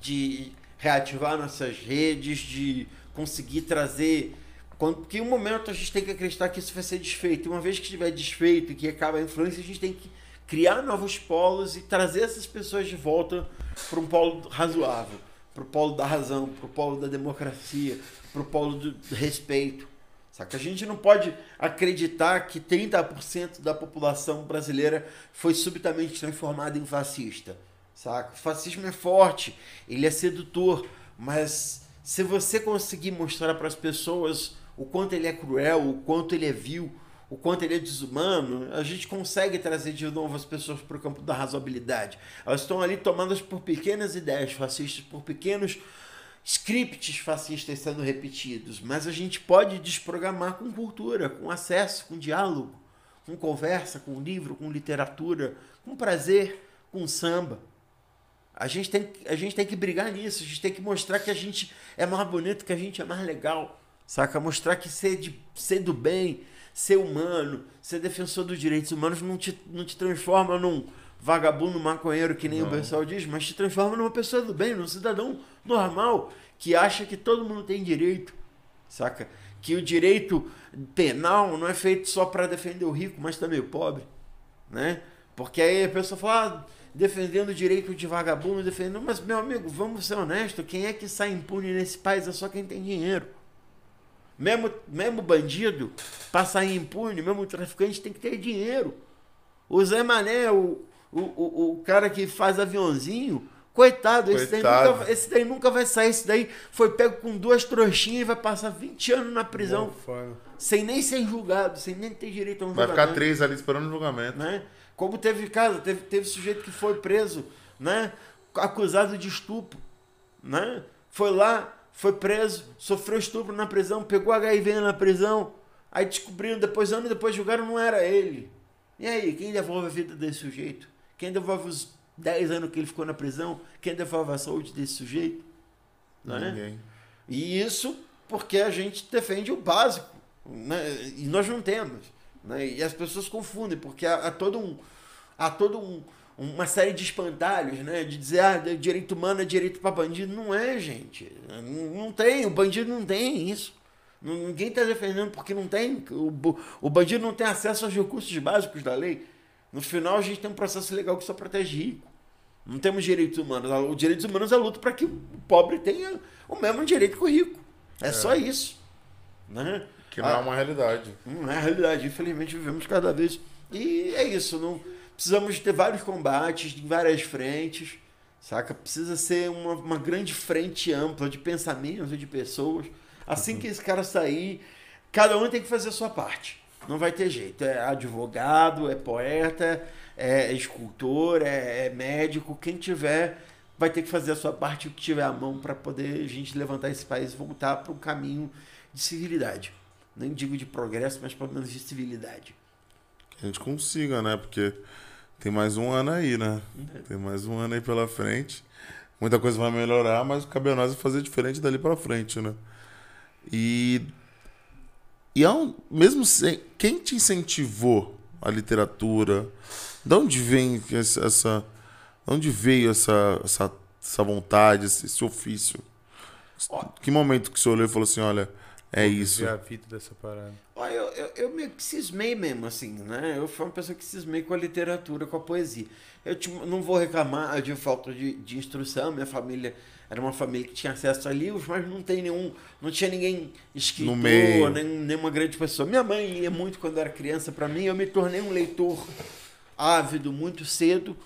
de reativar nossas redes, de conseguir trazer. Porque em um momento a gente tem que acreditar que isso vai ser desfeito. Uma vez que estiver desfeito e que acaba a influência, a gente tem que criar novos polos e trazer essas pessoas de volta para um polo razoável, para o polo da razão, para o polo da democracia, para o polo do respeito. Saca? A gente não pode acreditar que 30% da população brasileira foi subitamente transformada em fascista. Saca? O fascismo é forte, ele é sedutor, mas se você conseguir mostrar para as pessoas o quanto ele é cruel, o quanto ele é vil, o quanto ele é desumano, a gente consegue trazer de novo as pessoas para o campo da razoabilidade. Elas estão ali tomadas por pequenas ideias fascistas, por pequenos scripts fascistas sendo repetidos, mas a gente pode desprogramar com cultura, com acesso, com diálogo, com conversa, com livro, com literatura, com prazer, com samba. A gente, tem, a gente tem que brigar nisso, a gente tem que mostrar que a gente é mais bonito, que a gente é mais legal, saca? Mostrar que ser, de, ser do bem, ser humano, ser defensor dos direitos humanos não te, não te transforma num vagabundo maconheiro, que nem não. o pessoal diz, mas te transforma numa pessoa do bem, num cidadão normal, que acha que todo mundo tem direito, saca? Que o direito penal não é feito só para defender o rico, mas também o pobre, né? Porque aí a pessoa fala, ah, defendendo o direito de vagabundo, defendendo, mas meu amigo, vamos ser honestos, quem é que sai impune nesse país é só quem tem dinheiro. Mesmo, mesmo bandido, para sair impune, mesmo traficante tem que ter dinheiro. O Zé Mané, o, o, o, o cara que faz aviãozinho, coitado, Esse, daí nunca, esse daí nunca vai sair. Esse daí foi pego com duas trouxinhas e vai passar 20 anos na prisão. sem nem ser julgado, sem nem ter direito a um vai julgamento. Vai ficar três ali esperando o julgamento. Né? Como teve caso, teve, teve sujeito que foi preso, né? acusado de estupro. Né? Foi lá, foi preso, sofreu estupro na prisão, pegou HIV na prisão, aí descobriram, depois, anos depois julgaram, não era ele. E aí, quem devolve a vida desse sujeito? Quem devolve os 10 anos que ele ficou na prisão? Quem devolve a saúde desse sujeito? Não é? Ninguém. E isso porque a gente defende o básico. Né? E nós não temos. Né? E as pessoas confundem, porque há, há todo um. Há todo um uma série de espantalhos, né? De dizer, ah, direito humano é direito para bandido. Não é, gente. Não tem. O bandido não tem isso. Ninguém está defendendo porque não tem. O, o bandido não tem acesso aos recursos básicos da lei. No final, a gente tem um processo legal que só protege rico. Não temos direitos humanos. Os direitos humanos é luta para que o pobre tenha o mesmo direito que o rico. É, é. só isso. Né? Que não é ah, é uma realidade. Não é realidade. Infelizmente, vivemos cada vez. E é isso. Não precisamos ter vários combates em várias frentes, saca? Precisa ser uma, uma grande frente ampla de pensamentos e de pessoas. Assim que esse cara sair, cada um tem que fazer a sua parte. Não vai ter jeito. É advogado, é poeta, é escultor, é, é médico. Quem tiver vai ter que fazer a sua parte, o que tiver à mão, para poder a gente levantar esse país e voltar para um caminho de civilidade. Nem digo de progresso, mas pelo menos de civilidade. Que a gente consiga, né? Porque tem mais um ano aí, né? Tem mais um ano aí pela frente. Muita coisa vai melhorar, mas cabe a nós fazer diferente dali para frente, né? E e é um, mesmo sem, quem te incentivou a literatura? De onde vem essa, essa de onde veio essa, essa, essa vontade, esse, esse ofício? Que momento que você olhou e falou assim, olha, é isso. a vida dessa parada. Olha, eu, eu, eu meio que cismei mesmo, assim, né? Eu fui uma pessoa que cismei com a literatura, com a poesia. Eu tipo, não vou reclamar de falta de, de instrução, minha família era uma família que tinha acesso a livros, mas não tem nenhum, não tinha ninguém escritor, nem nenhuma grande pessoa. Minha mãe lia muito quando era criança para mim, eu me tornei um leitor ávido muito cedo,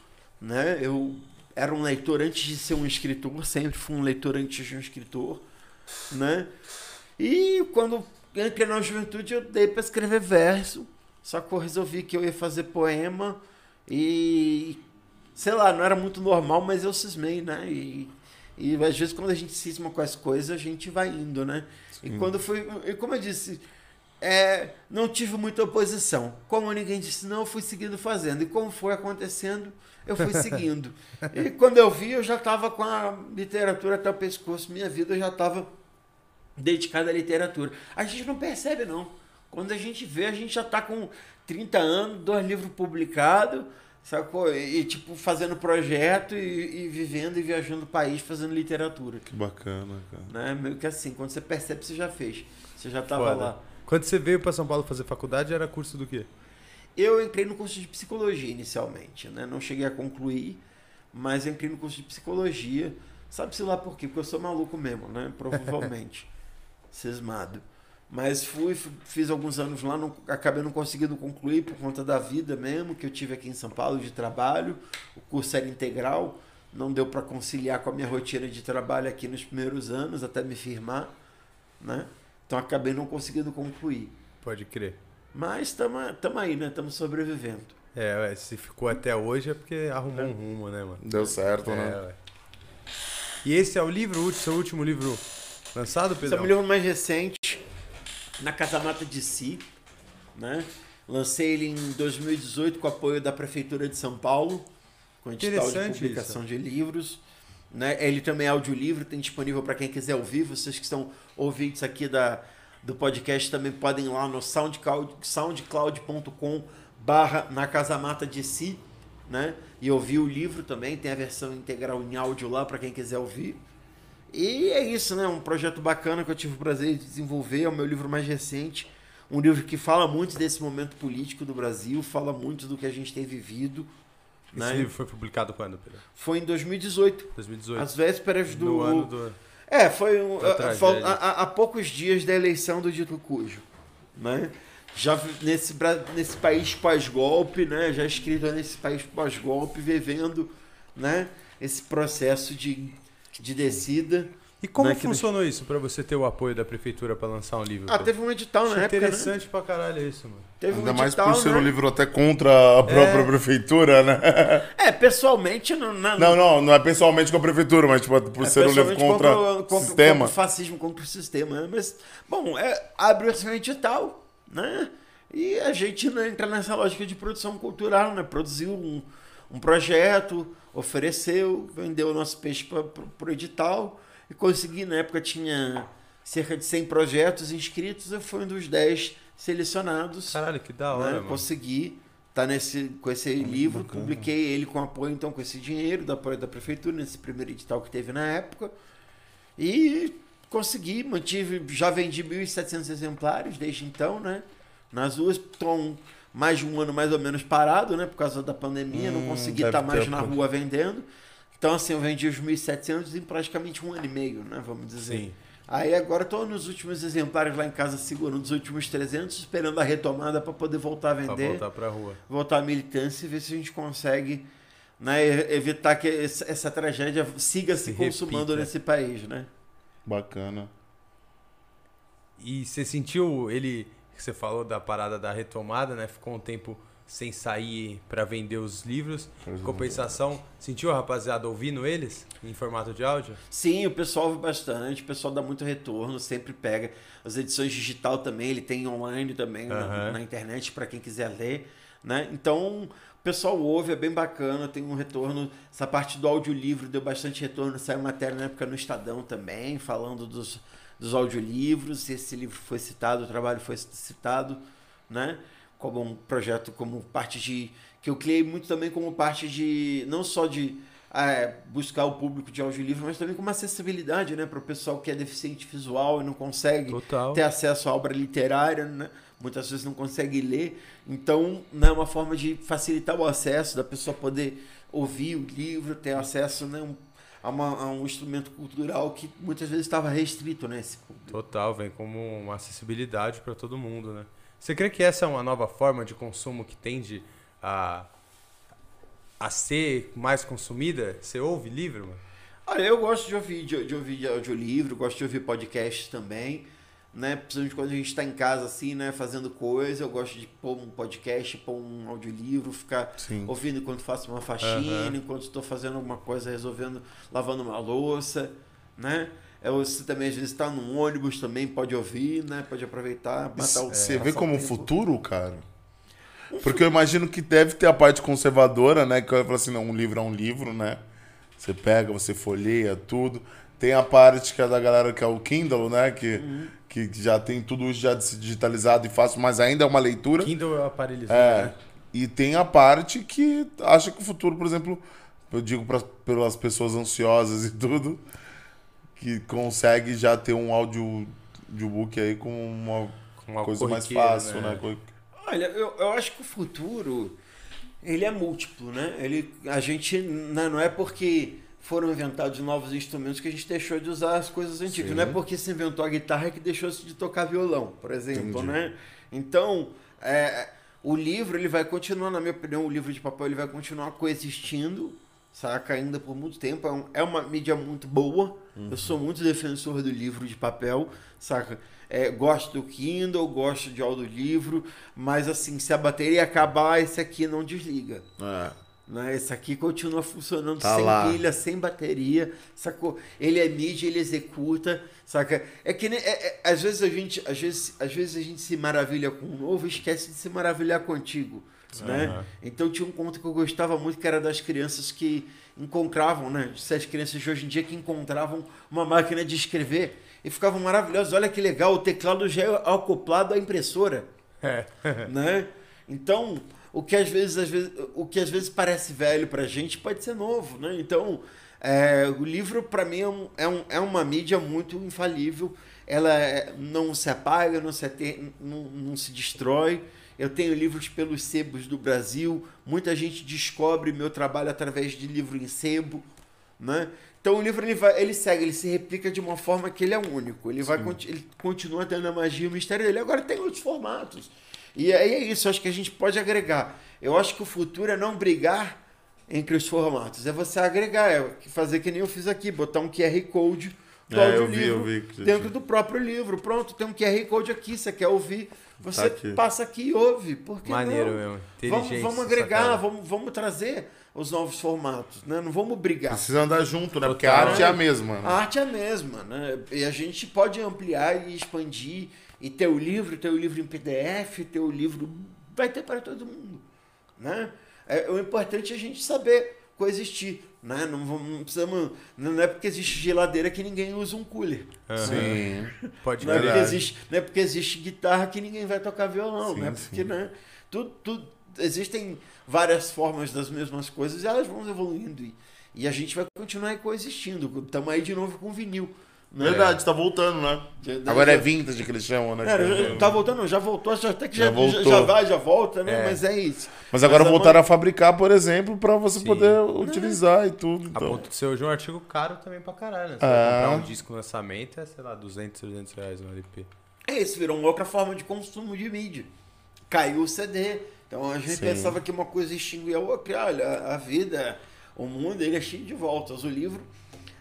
né? Eu era um leitor antes de ser um escritor, sempre fui um leitor antes de um escritor, né? E quando entrei na juventude, eu dei para escrever verso, só que eu resolvi que eu ia fazer poema e sei lá, não era muito normal, mas eu cismei, né? E, e às vezes quando a gente cisma com as coisas, a gente vai indo, né? Sim. E quando foi, e como eu disse, é, não tive muita oposição. Como ninguém disse não, eu fui seguindo fazendo. E como foi acontecendo, eu fui seguindo. e quando eu vi, eu já estava com a literatura até o pescoço. Minha vida já estava dedicada à literatura. A gente não percebe, não. Quando a gente vê, a gente já está com 30 anos, dois livros publicados, sacou? E, e tipo, fazendo projeto e, e, vivendo e viajando o país fazendo literatura. Que bacana, cara. Né? Meio que assim, quando você percebe, você já fez. Você já estava lá. Quando você veio para São Paulo fazer faculdade, era curso do quê? Eu entrei no curso de psicologia inicialmente, né? Não cheguei a concluir, mas entrei no curso de psicologia. Sabe-se lá por quê? Porque eu sou maluco mesmo, né? Provavelmente. cismado. Mas fui, fiz alguns anos lá, não, acabei não conseguindo concluir por conta da vida mesmo, que eu tive aqui em São Paulo de trabalho. O curso era integral, não deu para conciliar com a minha rotina de trabalho aqui nos primeiros anos, até me firmar, né? Então acabei não conseguindo concluir. Pode crer. Mas estamos aí, né? Estamos sobrevivendo. É, ué, se ficou até hoje é porque arrumou É. um rumo, né, mano? Deu certo, É, né? ué. E esse é o livro, o seu último livro lançado, Esse é Pedro? o meu livro mais recente, Na Casa Mata de Si, né? Lancei ele em 2018 com apoio da Prefeitura de São Paulo, com edital de publicação de livros. Né? Ele também é audiolivro, tem disponível para quem quiser ouvir. Vocês que estão ouvintes aqui da, do podcast também podem ir lá no soundcloud, soundcloud.com barra Na Casa Mata de Si, né? E ouvir o livro também, tem a versão integral em áudio lá para quem quiser ouvir. E é isso, né? Um projeto bacana que eu tive o prazer de desenvolver. É o meu livro mais recente. Um livro que fala muito desse momento político do Brasil, fala muito do que a gente tem vivido. Esse né? livro foi publicado quando, Pedro? Foi em 2018, 2018. às vésperas do. No ano do... É, foi um, a- a- a- há poucos dias da eleição do Dito Cujo. Né? Já nesse, nesse país pós-golpe, né? já escrito nesse país pós-golpe, vivendo né? esse processo de, de descida. E como Não é que- funcionou isso pra você ter o apoio da prefeitura pra lançar um livro? Ah, teve um edital na Achei época. Né? interessante pra caralho isso, mano. Teve Ainda um mais edital, por ser né? um livro até contra a própria É. prefeitura, né? É, pessoalmente, não, não, Não, não, não é pessoalmente com a prefeitura, mas tipo, por é ser um livro pessoalmente contra, o contra, sistema. Contra o fascismo, contra o sistema. né? Mas, bom, é, abriu-se um edital, né? E a gente né, entra nessa lógica de produção cultural, né? Produziu um, um projeto, ofereceu, vendeu o nosso peixe para o edital e consegui, na época tinha cerca de 100 projetos inscritos, eu fui um dos 10 selecionados. Caralho, que da né? hora, mano. Consegui estar nesse, com esse livro, publiquei ele com apoio, então, com esse dinheiro, do apoio da prefeitura, nesse primeiro edital que teve na época. E consegui, mantive, já vendi 1.700 exemplares desde então, né? Nas ruas, mais de um ano mais ou menos parado, né? Por causa da pandemia, não Hum, consegui deve estar mais ter, na rua vendendo. Então, assim, eu vendi os 1.700 em praticamente um ano e meio, né? Vamos dizer. Sim. Aí agora estou nos últimos exemplares lá em casa, segurando os últimos 300, esperando a retomada para poder voltar a Pra vender, voltar pra rua. voltar à militância e ver se a gente consegue né, evitar que essa, essa tragédia siga se, Se consumando repita. nesse país, né? Bacana. E você sentiu ele, que você falou da parada da retomada, né? Ficou um tempo sem sair pra vender os livros. Em compensação, sentiu a rapaziada ouvindo eles em formato de áudio? Sim, o pessoal ouve bastante, o pessoal dá muito retorno, sempre pega. As edições digital também, ele tem online também na, Aham. na internet para quem quiser ler, né? Então, o pessoal ouve, é bem bacana, tem um retorno. Essa parte do audiolivro deu bastante retorno, saiu matéria na época no Estadão também, falando dos, dos audiolivros. Esse livro foi citado, o trabalho foi citado, né? Como um projeto, como parte de. que eu criei muito também como parte de. não só de é, buscar o público de audiolivro, mas também como acessibilidade, né? Para o pessoal que é deficiente visual e não consegue Total. ter acesso à obra literária, né? Muitas vezes não consegue ler. Então, né, é uma forma de facilitar o acesso, da pessoa poder ouvir o livro, ter acesso né, um- a, uma- a um instrumento cultural que muitas vezes estava restrito, né? Esse público. Total, vem como uma acessibilidade pra todo mundo, né? Você crê que essa é uma nova forma de consumo que tende a, a ser mais consumida? Você ouve livro, mano? Olha, eu gosto de ouvir, de, de ouvir de audiolivro, gosto de ouvir podcast também, né? Principalmente quando a gente está em casa, assim, né? Fazendo coisa, eu gosto de pôr um podcast, pôr um audiolivro, ficar Sim. ouvindo enquanto faço uma faxina, Aham. enquanto estou fazendo alguma coisa, resolvendo, lavando uma louça, né? É, Você também, às vezes, está num ônibus também, pode ouvir, né? Pode aproveitar, matar o Você vê passar o como tempo. futuro, cara? Porque eu imagino que deve ter a parte conservadora, né? Que vai falar assim, não, um livro é um livro, né? Você pega, você folheia tudo. Tem a parte que é da galera que é o Kindle, né? Que, Uhum. Que já tem tudo já digitalizado e fácil, mas ainda é uma leitura. Kindle é o aparelhozinho, É. né? E tem a parte que acha que o futuro, por exemplo, eu digo para pelas pessoas ansiosas e tudo, que consegue já ter um áudio audiobook aí com uma Com uma coisa mais fácil, né? Co- Olha, eu, eu acho que o futuro ele é múltiplo, né? Ele, a gente né, não é porque foram inventados novos instrumentos que a gente deixou de usar as coisas antigas. Sim. Não é porque se inventou a guitarra que deixou de tocar violão, por exemplo, Entendi. né? Então, é, o livro ele vai continuar, na minha opinião, o livro de papel ele vai continuar coexistindo, saca? Ainda por muito tempo. É, um- é uma mídia muito boa. Eu sou muito defensor do livro de papel, saca? É, gosto do Kindle, gosto de audiolivro, mas assim, se a bateria acabar, esse aqui não desliga. É. Né? Esse aqui continua funcionando Tá sem lá. pilha, sem bateria, sacou? Ele é mídia, ele executa, saca? É que nem, é- é- às vezes a gente, às vezes, às vezes a gente se maravilha com o novo e esquece de se maravilhar contigo, né? Aham. Então tinha um conto que eu gostava muito que era das crianças que encontravam, né? Essas crianças de hoje em dia que encontravam uma máquina de escrever e ficavam maravilhosas. Olha que legal, o teclado já é acoplado à impressora É. né? Então, o que às vezes, às vezes, o que às vezes parece velho pra gente pode ser novo, né? Então, é, o livro para mim é, um, é, um, é uma mídia muito infalível. Ela é- não se apaga, não se, ate- não, não se destrói. Eu tenho livros pelos sebos do Brasil. Muita gente descobre meu trabalho através de livro em sebo, né? Então o livro ele, vai, ele segue, ele se replica de uma forma que ele é único. Ele vai ele continua tendo a magia e o mistério dele. Agora tem outros formatos. E aí é isso, acho que a gente pode agregar. Eu acho que o futuro é não brigar entre os formatos, é você agregar, é fazer que nem eu fiz aqui, botar um QR Code do É, eu vi, vi dentro do próprio livro. Pronto, tem um QR Code aqui, você quer ouvir, você Tá aqui. passa aqui e ouve. Por que Maneiro não? mesmo. Vamos, vamos agregar, vamos, vamos trazer os novos formatos, né? Não vamos brigar. Precisa andar junto, né? Porque a arte é a mesma. né? A arte é a mesma, né? E a gente pode ampliar e expandir e ter o livro, ter o livro em PDF, ter o livro vai ter para todo mundo, né? É, o importante é a gente saber coexistir, né? Não, não precisamos, não é porque existe geladeira que ninguém usa um cooler. Aham. Sim. Pode Não é, porque existe, não é porque existe guitarra que ninguém vai tocar violão, Sim, né? sim. Porque, né? Tudo, tudo, existem várias formas das mesmas coisas e elas vão evoluindo. E, e a gente vai continuar coexistindo. Estamos aí de novo com vinil. Né? Verdade, tá voltando, né? Já- Agora é já- vintage que eles chamam, né? Cara, já- tá voltando, já voltou, já até que já, Já já, voltou. já vai, já volta, né? É. Mas é isso. Mas agora Mas a voltaram a fabricar, por exemplo, pra você Sim. poder utilizar e tudo. A Então. ponto de ser hoje um artigo caro também pra caralho, né? Você É. comprar um disco no lançamento, é, sei lá, 200, 300 reais um LP. É isso, virou uma outra forma de consumo de mídia. Caiu o CD. Então a gente Sim. pensava que uma coisa extinguia a outra. Olha, a- a vida, o mundo, ele é cheio de voltas. O livro,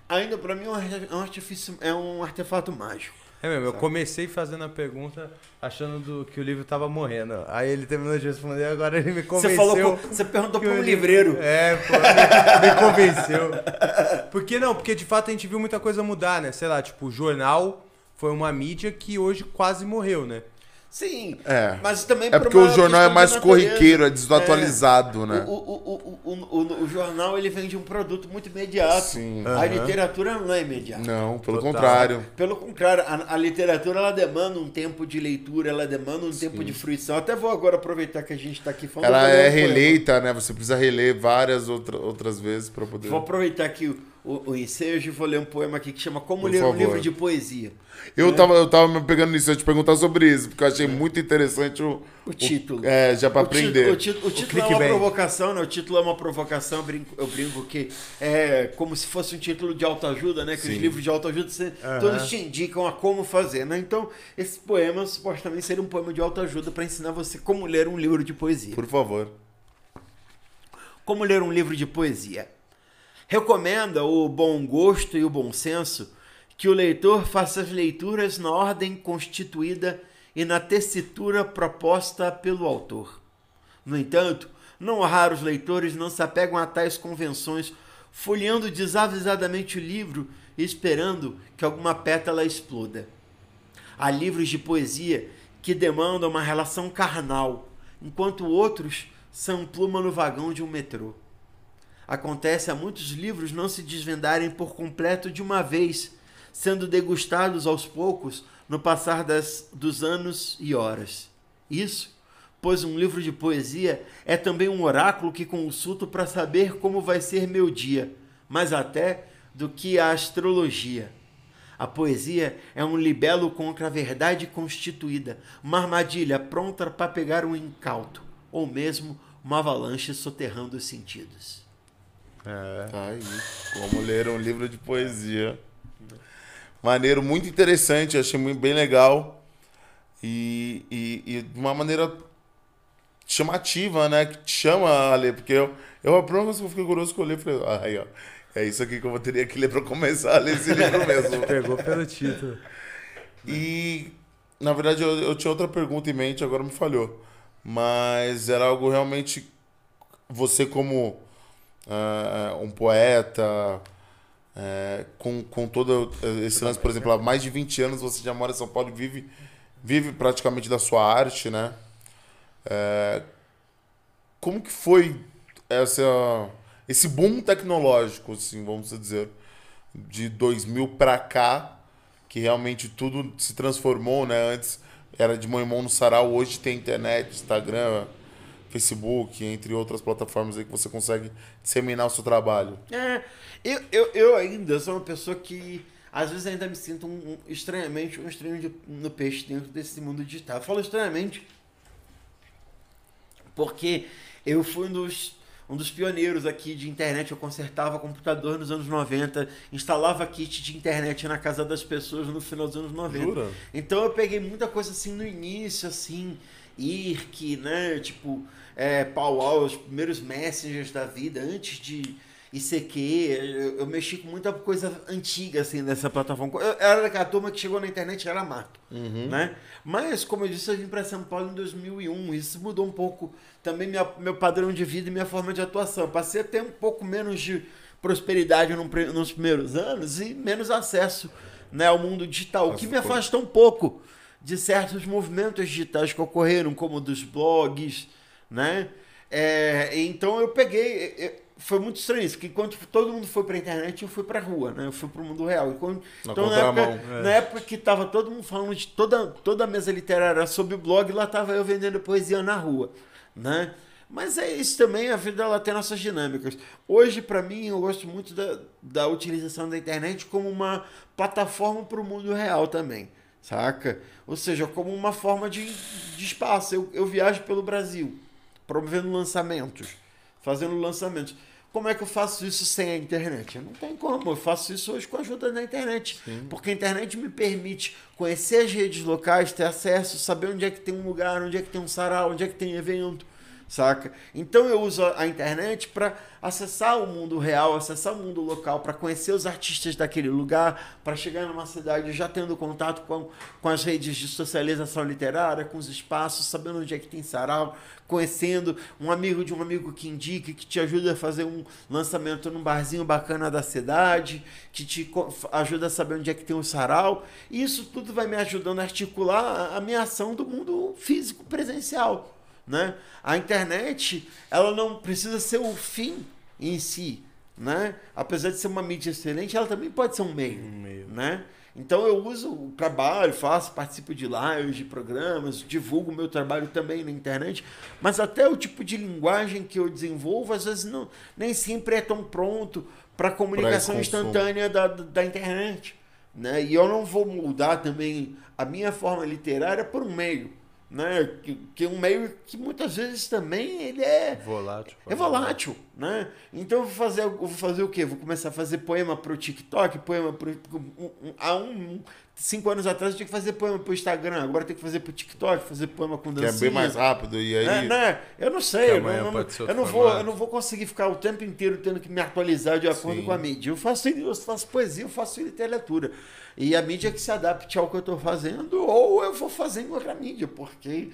ainda pra mim, é um é um, artifício, é um artefato mágico. É mesmo, eu comecei fazendo a pergunta achando do- que o livro tava morrendo. Aí ele terminou de responder, agora ele me convenceu. Você, falou, você perguntou para um livro- livreiro. É, pô, me, me convenceu. Por que não? Porque de fato a gente viu muita coisa mudar, né? Sei lá, tipo, o jornal foi uma mídia que hoje quase morreu, né? Sim, É. mas também É por porque o jornal é mais corriqueiro, é desatualizado, né? O, o, o, o, o, o, o jornal ele vende um produto muito imediato. Sim. A Aham. literatura não é imediata. Não, pelo Total. contrário. Pelo contrário, a, a literatura ela demanda um tempo de leitura, ela demanda um tempo de fruição. Até vou agora aproveitar que a gente está aqui falando. Ela é um poema. releita, né? Você precisa reler várias outra, outras vezes pra poder. Vou aproveitar aqui o, o, o ensejo vou ler um poema aqui que chama Como Por Ler favor. um Livro de Poesia. Eu, tava, eu tava me pegando nisso, eu te perguntar sobre isso, porque eu achei muito interessante o, O título. é, já pra O título- aprender. O, título- o título é uma provocação, né? O título é uma provocação, eu brinco, eu brinco que é como se fosse um título de autoajuda, né? Que os livros de autoajuda você- Aham. todos te indicam a como fazer, né? Então, esse poema supostamente seria um poema de autoajuda para ensinar você como ler um livro de poesia. Por favor. Como ler um livro de poesia? Recomenda o bom gosto e o bom senso que o leitor faça as leituras na ordem constituída e na tessitura proposta pelo autor. No entanto, não raros leitores não se apegam a tais convenções, folheando desavisadamente o livro e esperando que alguma pétala exploda. Há livros de poesia que demandam uma relação carnal, enquanto outros são pluma no vagão de um metrô. Acontece a muitos livros não se desvendarem por completo de uma vez, sendo degustados aos poucos no passar das, dos anos e horas. Isso, pois um livro de poesia é também um oráculo que consulto para saber como vai ser meu dia, mais até do que a astrologia. A poesia é um libelo contra a verdade constituída, uma armadilha pronta para pegar um incauto, ou mesmo uma avalanche soterrando os sentidos. É. Tá aí. Como ler um livro de poesia. Maneiro, muito interessante, achei muito, bem legal. E, e, e de uma maneira chamativa, né? Que te chama a ler. Porque eu, eu a primeira coisa que eu fiquei curioso que eu li, falei, ah, aí, ó. É isso aqui que eu teria que ler pra começar a ler esse livro mesmo. Pegou pelo título. E, na verdade, eu, eu tinha outra pergunta em mente, agora me falhou. Mas era algo realmente. Você, como uh, um poeta, uh, com, com todo esse lance, por exemplo, há mais de 20 anos você já mora em São Paulo e vive, vive praticamente da sua arte, né? Uh, como que foi essa, esse boom tecnológico, assim, vamos dizer, de 2000 para cá, que realmente tudo se transformou, né? Antes era de mão em mão no sarau, hoje tem internet, Instagram, Facebook, entre outras plataformas aí que você consegue disseminar o seu trabalho. É, eu, eu, eu ainda sou uma pessoa que às vezes ainda me sinto um, um, estranhamente um estranho de, no peixe dentro desse mundo digital. Eu falo estranhamente porque eu fui um dos, um dos pioneiros aqui de internet. Eu consertava computador nos anos 90, instalava kit de internet na casa das pessoas no final dos anos 90. Jura? Então eu peguei muita coisa assim no início, assim, IRC, né? Tipo, é, Powwow, os primeiros messengers da vida, antes de ICQ, eu, eu mexi com muita coisa antiga, assim, dessa plataforma. Eu, era daquela turma que chegou na internet era mato, uhum. né? Mas, como eu disse, eu vim para São Paulo em 2001, isso mudou um pouco também minha, meu padrão de vida e minha forma de atuação. Passei a ter um pouco menos de prosperidade no, nos primeiros anos e menos acesso né, ao mundo digital, o que me afasta um pouco de certos movimentos digitais que ocorreram, como dos blogs, né? É, então eu peguei. foi muito estranho isso, que enquanto todo mundo foi para a internet, eu fui para a rua, né? Eu fui para o mundo real. Enquanto, na então, na época, é. na época que tava todo mundo falando de toda, toda a mesa literária sobre o blog, lá tava eu vendendo poesia na rua, né? Mas é isso também, a vida ela tem nossas dinâmicas. Hoje, para mim, eu gosto muito da, da utilização da internet como uma plataforma para o mundo real também, saca? Ou seja, como uma forma de, de espaço. Eu, eu viajo pelo Brasil promovendo lançamentos, fazendo lançamentos. Como é que eu faço isso sem a internet? Não tem como. Eu faço isso hoje com a ajuda da internet. Sim. Porque a internet me permite conhecer as redes locais, ter acesso, saber onde é que tem um lugar, onde é que tem um sarau, onde é que tem evento saca? Então eu uso a internet para acessar o mundo real, acessar o mundo local, para conhecer os artistas daquele lugar, para chegar numa cidade já tendo contato com, com as redes de socialização literária, com os espaços, sabendo onde é que tem sarau, conhecendo um amigo de um amigo que indique, que te ajuda a fazer um lançamento num barzinho bacana da cidade, que te ajuda a saber onde é que tem o sarau. E isso tudo vai me ajudando a articular a minha ação do mundo físico presencial. Né? A internet ela não precisa ser o fim em si. Né? Apesar de ser uma mídia excelente, ela também pode ser um meio. Um meio. Né? Então eu uso o trabalho, faço, participo de lives, de programas, divulgo o meu trabalho também na internet, mas até o tipo de linguagem que eu desenvolvo, às vezes não, nem sempre é tão pronto para a comunicação instantânea da, da internet. Né? E eu não vou mudar também a minha forma literária por um meio né? Que, que é um meio que muitas vezes também ele é volátil. É volátil, né? Então eu vou fazer, eu vou fazer o quê? Vou começar a fazer poema para o TikTok, poema pro, um, um, há um cinco anos atrás eu tinha que fazer poema pro Instagram, agora tem que fazer pro TikTok, fazer poema com dancinha. Que é bem mais rápido e aí. É, né? Eu não sei, eu não, não, eu não vou, eu não vou conseguir ficar o tempo inteiro tendo que me atualizar de acordo Sim. com a mídia. Eu faço, eu faço poesia, eu faço literatura. E a mídia que se adapte ao que eu estou fazendo, ou eu vou fazer em outra mídia, porque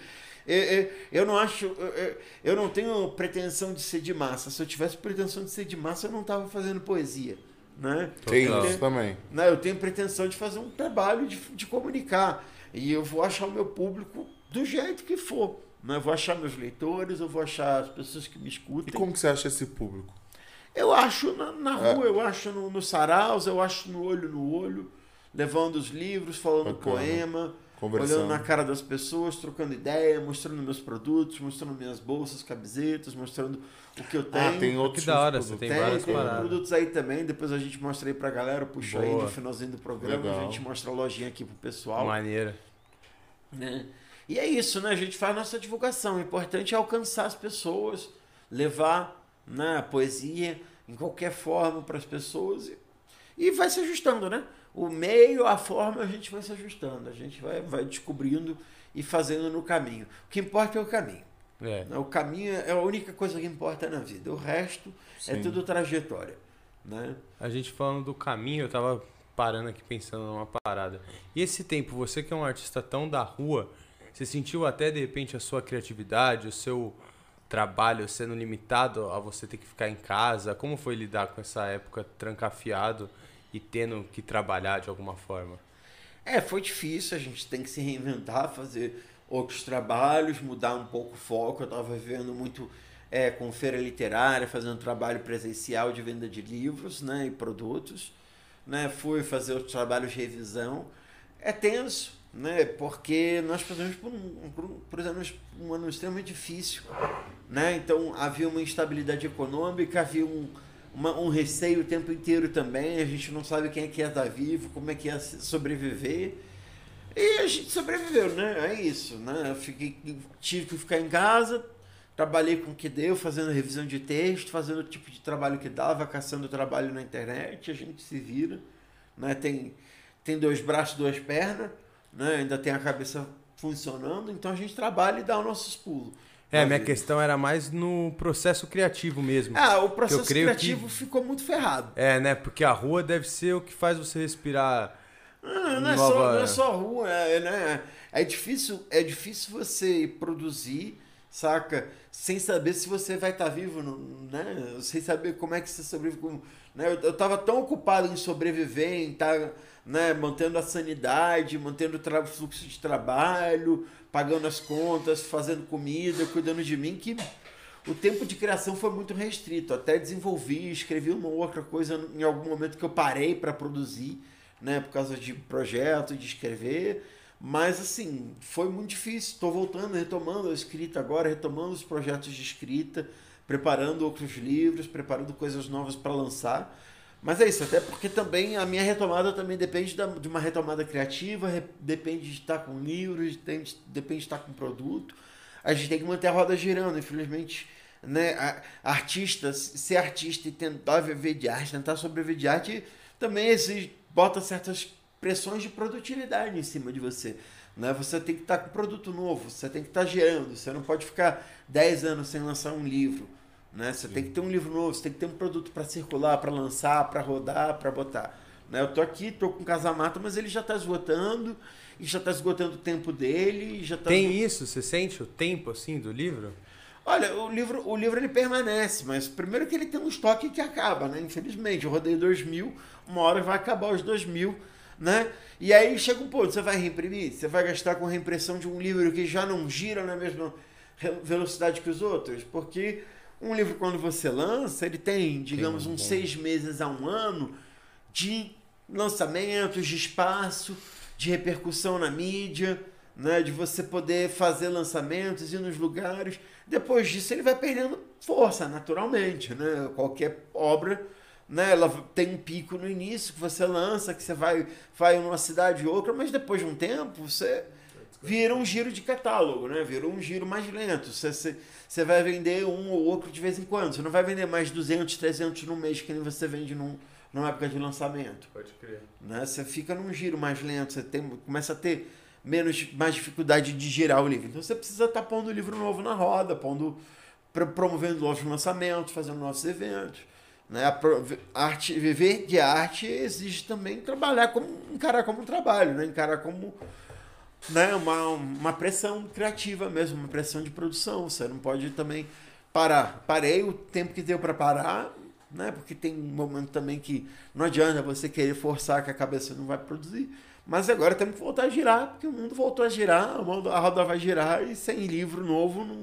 eu não acho, eu não tenho pretensão de ser de massa. Se eu tivesse pretensão de ser de massa, eu não estava fazendo poesia. Né? Tem isso também. Né? Eu tenho pretensão de fazer um trabalho de, de comunicar. E eu vou achar o meu público do jeito que for. Né? Eu vou achar meus leitores, eu vou achar as pessoas que me escutam. E como que você acha esse público? Eu acho na, na é. rua, eu acho no, no saraus, eu acho no olho no olho, levando os livros, falando Bacana. poema olhando na cara das pessoas, trocando ideia, mostrando meus produtos, mostrando minhas bolsas, camisetas, mostrando o que eu tenho. Ah, tem outros que da hora, você tem, tem várias tem produtos aí também, depois a gente mostra aí pra galera, puxa aí no finalzinho do programa, Legal. a gente mostra a lojinha aqui pro pessoal. Maneira. Né? E é isso, né? A gente faz nossa divulgação. O importante é alcançar as pessoas, levar né, a poesia em qualquer forma para as pessoas e, e vai se ajustando, né? O meio, a forma, a gente vai se ajustando, a gente vai, vai descobrindo e fazendo no caminho. O que importa é o caminho. É. O caminho é a única coisa que importa na vida. O resto é Sim. tudo trajetória. Né? A gente falando do caminho, eu tava parando aqui pensando numa parada. E esse tempo, você que é um artista tão da rua, você sentiu até de repente a sua criatividade, o seu trabalho sendo limitado a você ter que ficar em casa? Como foi lidar com essa época trancafiado e tendo que trabalhar de alguma forma? É, foi difícil, a gente tem que se reinventar, fazer outros trabalhos, mudar um pouco o foco. Eu estava vivendo muito é, com feira literária, fazendo trabalho presencial de venda de livros né, e produtos. Né? Fui fazer outros trabalhos de revisão. É tenso, né? porque nós passamos por um, por exemplo, um ano extremamente difícil. Né? Então havia uma instabilidade econômica, havia um, uma, um receio o tempo inteiro também. A gente não sabe quem é que ia estar vivo, como é que ia sobreviver. E a gente sobreviveu, né? É isso, né? Eu fiquei, tive que ficar em casa, trabalhei com o que deu, fazendo revisão de texto, fazendo o tipo de trabalho que dava, caçando trabalho na internet, a gente se vira, né? Tem, tem dois braços, duas pernas, né? Ainda tem a cabeça funcionando, então a gente trabalha e dá os nossos pulos. É, minha questão era mais no processo criativo mesmo. Ah, o processo criativo que- ficou muito ferrado. É, né? Porque a rua deve ser o que faz você respirar. Não, não, é, Nova- só, não é só rua, é, né? é difícil, é difícil você produzir, saca? Sem saber se você vai estar vivo, não- né? Sem saber como é que você sobrevive. Né? Eu, eu tava tão ocupado em sobreviver, em estar né, mantendo a sanidade, mantendo o fluxo de trabalho, pagando as contas, fazendo comida, cuidando de mim, que o tempo de criação foi muito restrito. Até desenvolvi, escrevi uma outra coisa em algum momento que eu parei para produzir, né, por causa de projeto, de escrever. Mas assim, foi muito difícil. Estou voltando, retomando a escrita agora, retomando os projetos de escrita, preparando outros livros, preparando coisas novas para lançar. Mas é isso, até porque também a minha retomada também depende da- de uma retomada criativa, re- depende de estar com livros, depende, depende de estar com produto. A gente tem que manter a roda girando, infelizmente. Né? A- Artistas, ser artista e tentar viver de arte, tentar sobreviver de arte, também exige, bota certas pressões de produtividade em cima de você. Né? Você tem que estar com produto novo, você tem que estar gerando, você não pode ficar 10 anos sem lançar um livro. Né? Você tem que ter um livro novo, você tem que ter um produto para circular, para lançar, para rodar, para botar. Né? Eu tô aqui, tô com o Casamata, mas ele já está esgotando, e já está esgotando o tempo dele, já tá Tem isso? Você sente o tempo assim do livro? Olha, o livro, o livro ele permanece, mas primeiro que ele tem um estoque que acaba, né? Infelizmente, eu rodei 2 mil, uma hora vai acabar os 2 mil, né? E aí chega um ponto, você vai reimprimir, você vai gastar com reimpressão de um livro que já não gira na mesma velocidade que os outros, porque um livro quando você lança, ele tem, digamos, um uns bom- seis meses a um ano de lançamentos, de espaço, de repercussão na mídia, né, de você poder fazer lançamentos, ir nos lugares. Depois disso, ele vai perdendo força, naturalmente. Né? Qualquer obra, né, ela tem um pico no início que você lança, que você vai, vai numa cidade ou outra, mas depois de um tempo, você vira um giro de catálogo, né? vira um giro mais lento. Você, vai vender um ou outro de vez em quando. Você não vai vender mais 200, 300 no mês que nem você vende num, numa época de lançamento Pode crer. né? Você fica num giro mais lento, você tem, começa a ter menos, mais dificuldade de girar o livro. Então você precisa estar pondo o livro novo na roda, pondo, pro- promovendo novos lançamentos, fazendo novos eventos. Né? A arte, viver de arte exige também trabalhar como encarar como um trabalho, né? encarar como né? uma, uma pressão criativa mesmo, uma pressão de produção. Você não pode também parar. Parei o tempo que deu para parar, né? Porque tem um momento também que não adianta você querer forçar que a cabeça não vai produzir. Mas agora temos que voltar a girar, porque o mundo voltou a girar, a roda vai girar e sem livro novo não,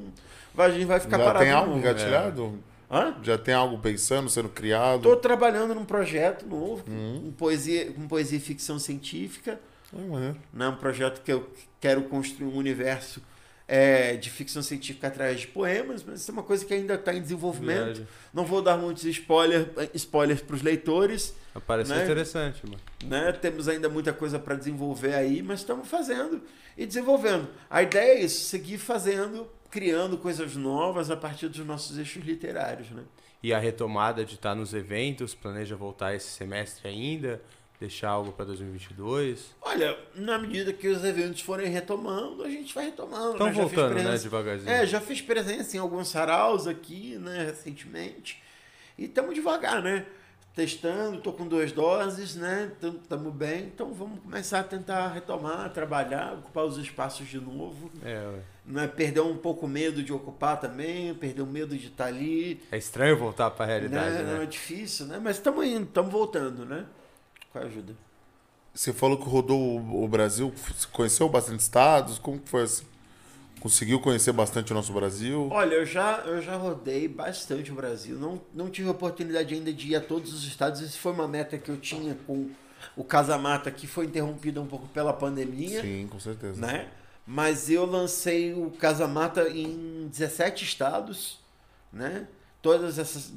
vai, a gente vai ficar Já parado. tem de algo novo. engatilhado? Hã? Já tem algo pensando, sendo criado? Estou trabalhando num projeto novo, Uhum. com, poesia, com poesia e ficção científica. Maneiro. né? um projeto que eu quero construir um universo é, de ficção científica através de poemas, mas isso é uma coisa que ainda está em desenvolvimento. Verdade. Não vou dar muitos spoiler, spoilers para os leitores, Pareceu Né? interessante, mano. né? temos ainda muita coisa para desenvolver aí, mas estamos fazendo e desenvolvendo. A ideia é isso, seguir fazendo, criando coisas novas a partir dos nossos eixos literários. Né? E a retomada de estar nos eventos, planeja voltar esse semestre ainda? Deixar algo pra 2022? Olha, na medida que os eventos forem retomando, a gente vai retomando. Estão né? Já fiz voltando, né, presença- devagarzinho. É, já fiz presença em alguns saraus aqui, né, recentemente. E estamos devagar, né? Testando, tô com duas doses, né? Estamos bem, então vamos começar a tentar retomar, trabalhar, ocupar os espaços de novo. É, ué. Né? Perder um pouco o medo de ocupar também, perder o medo de estar ali. é estranho voltar pra realidade, né? né? Não é difícil, né? Mas estamos indo, estamos voltando, né? Com a ajuda. Você falou que rodou o- Brasil, conheceu bastante estados? Como que foi assim? Conseguiu conhecer bastante o nosso Brasil? Olha, eu já, eu já rodei bastante o Brasil. Não, não tive a oportunidade ainda de ir a todos os estados. Isso foi uma meta que eu tinha com o Casamata, que foi interrompida um pouco pela pandemia, Sim, com certeza. né? Mas eu lancei o Casamata em 17 estados, né? Todas essas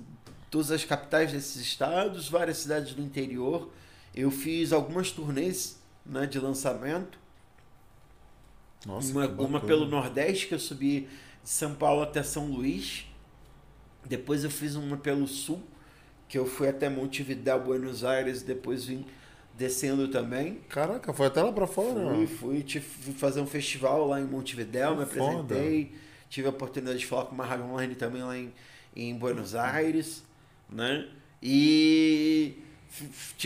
todas as capitais desses estados, várias cidades do interior. Eu fiz algumas turnês, né, de lançamento. Nossa, uma, uma pelo Nordeste, que eu subi de São Paulo até São Luís. Depois eu fiz uma pelo Sul, que eu fui até Montevidéu, Buenos Aires, depois vim descendo também. Caraca, foi até lá pra fora. Fui, fui, tive- fui fazer um festival lá em Montevidéu, me Que foda. apresentei. Tive a oportunidade de falar com uma rádio online também lá em, em Buenos Aires, né? E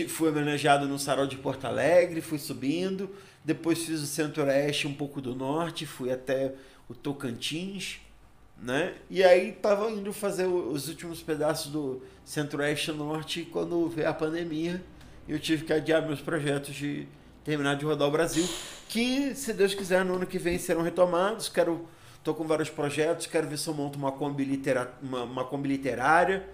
fui homenageado no Sarau de Porto Alegre, fui subindo. Depois fiz o Centro-Oeste, um pouco do Norte, fui até o Tocantins, né? E aí tava indo fazer os últimos pedaços do Centro-Oeste Norte quando veio a pandemia. E eu tive que adiar meus projetos de terminar de rodar o Brasil, que se Deus quiser no ano que vem serão retomados. Quero tô com vários projetos, quero ver se eu monto uma Kombi, litera, uma, uma Kombi literária,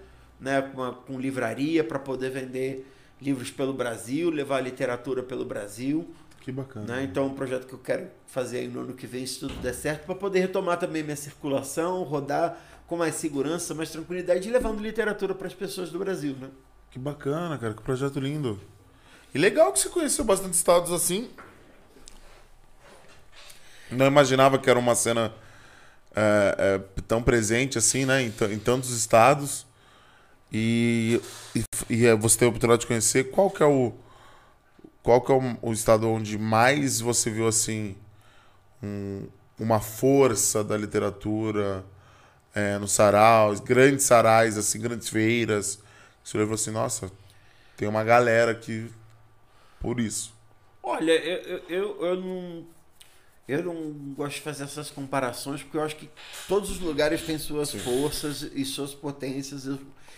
né, com com livraria para poder vender livros pelo Brasil, levar literatura pelo Brasil. Que bacana. Né? Então, é um projeto que eu quero fazer aí no ano que vem, se tudo der certo, para poder retomar também minha circulação, rodar com mais segurança, mais tranquilidade e levando literatura para as pessoas do Brasil. Né? Que bacana, cara. Que projeto lindo. E legal que você conheceu bastante estados assim. Não imaginava que era uma cena é, é, tão presente assim, né? Em, em tantos estados. E, e, e é, você teve a oportunidade de conhecer. Qual que é o. Qual que é o, o estado onde mais você viu assim um- uma força da literatura é, no saraus, grandes sarais, assim, grandes feiras. Você falou assim, nossa, tem uma galera que. Por isso. Olha, eu, eu, eu, eu não. Eu não gosto de fazer essas comparações, porque eu acho que todos os lugares têm suas forças e suas potências.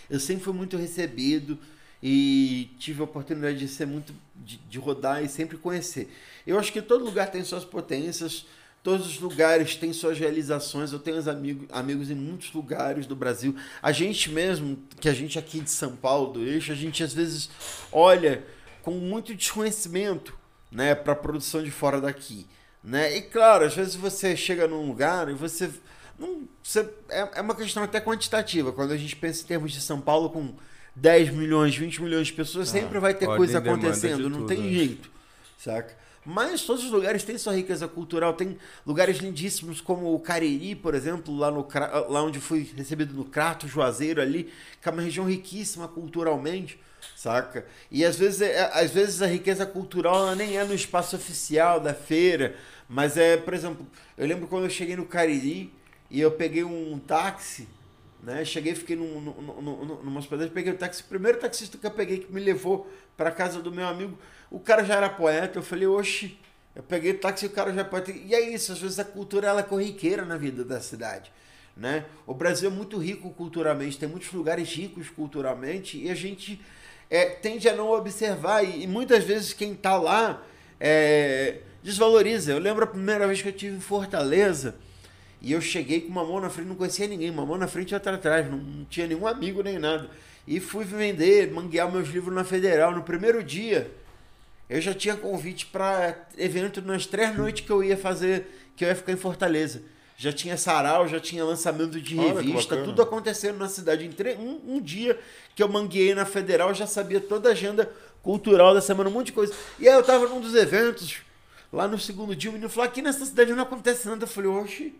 Eu, sempre fui muito recebido e tive a oportunidade de ser muito. De, de rodar e sempre conhecer. Eu acho que todo lugar tem suas potências, todos os lugares têm suas realizações. Eu tenho os amigos, amigos em muitos lugares do Brasil. A gente mesmo, que a gente aqui de São Paulo, do eixo, a gente às vezes olha com muito desconhecimento né, para a produção de fora daqui. Né? E claro, às vezes você chega num lugar e você. Não, você é, é uma questão até quantitativa. Quando a gente pensa em termos de São Paulo com 10 milhões, 20 milhões de pessoas, sempre vai ter coisa acontecendo, não tudo, tem né? jeito, saca? Mas todos os lugares têm sua riqueza cultural, tem lugares lindíssimos como o Cariri, por exemplo, lá, no, lá onde fui recebido no Crato, Juazeiro ali, que é uma região riquíssima culturalmente, saca? E às vezes, é- às vezes a riqueza cultural nem é no espaço oficial da feira, mas é, por exemplo, eu lembro quando eu cheguei no Cariri e eu peguei um táxi, né? Cheguei, fiquei num, num, num, num- numa hospedagem, peguei o táxi. O primeiro taxista que eu peguei que me levou para casa do meu amigo, o cara já era poeta. Eu falei, oxe, eu peguei o táxi e o cara já é poeta. E é isso, às vezes a cultura ela é corriqueira na vida da cidade. Né? O Brasil é muito rico culturalmente, tem muitos lugares ricos culturalmente e a gente é, tende a não observar. E, e muitas vezes quem está lá é, desvaloriza. Eu lembro a primeira vez que eu tive em Fortaleza. E eu cheguei com uma mão na frente, não conhecia ninguém, uma mão na frente e outra atrás, não, não tinha nenhum amigo nem nada. E fui vender, manguear meus livros na Federal. No primeiro dia, eu já tinha convite para evento nas três noites que eu ia fazer, que eu ia ficar em Fortaleza. Já tinha sarau, já tinha lançamento de Olha, revista, tudo acontecendo na cidade. Em um, um dia que eu mangueei na Federal, já sabia toda a agenda cultural da semana, um monte de coisa. E aí eu tava num dos eventos, lá no segundo dia, o menino falou, aqui nessa cidade não acontece nada. Eu falei, oxe,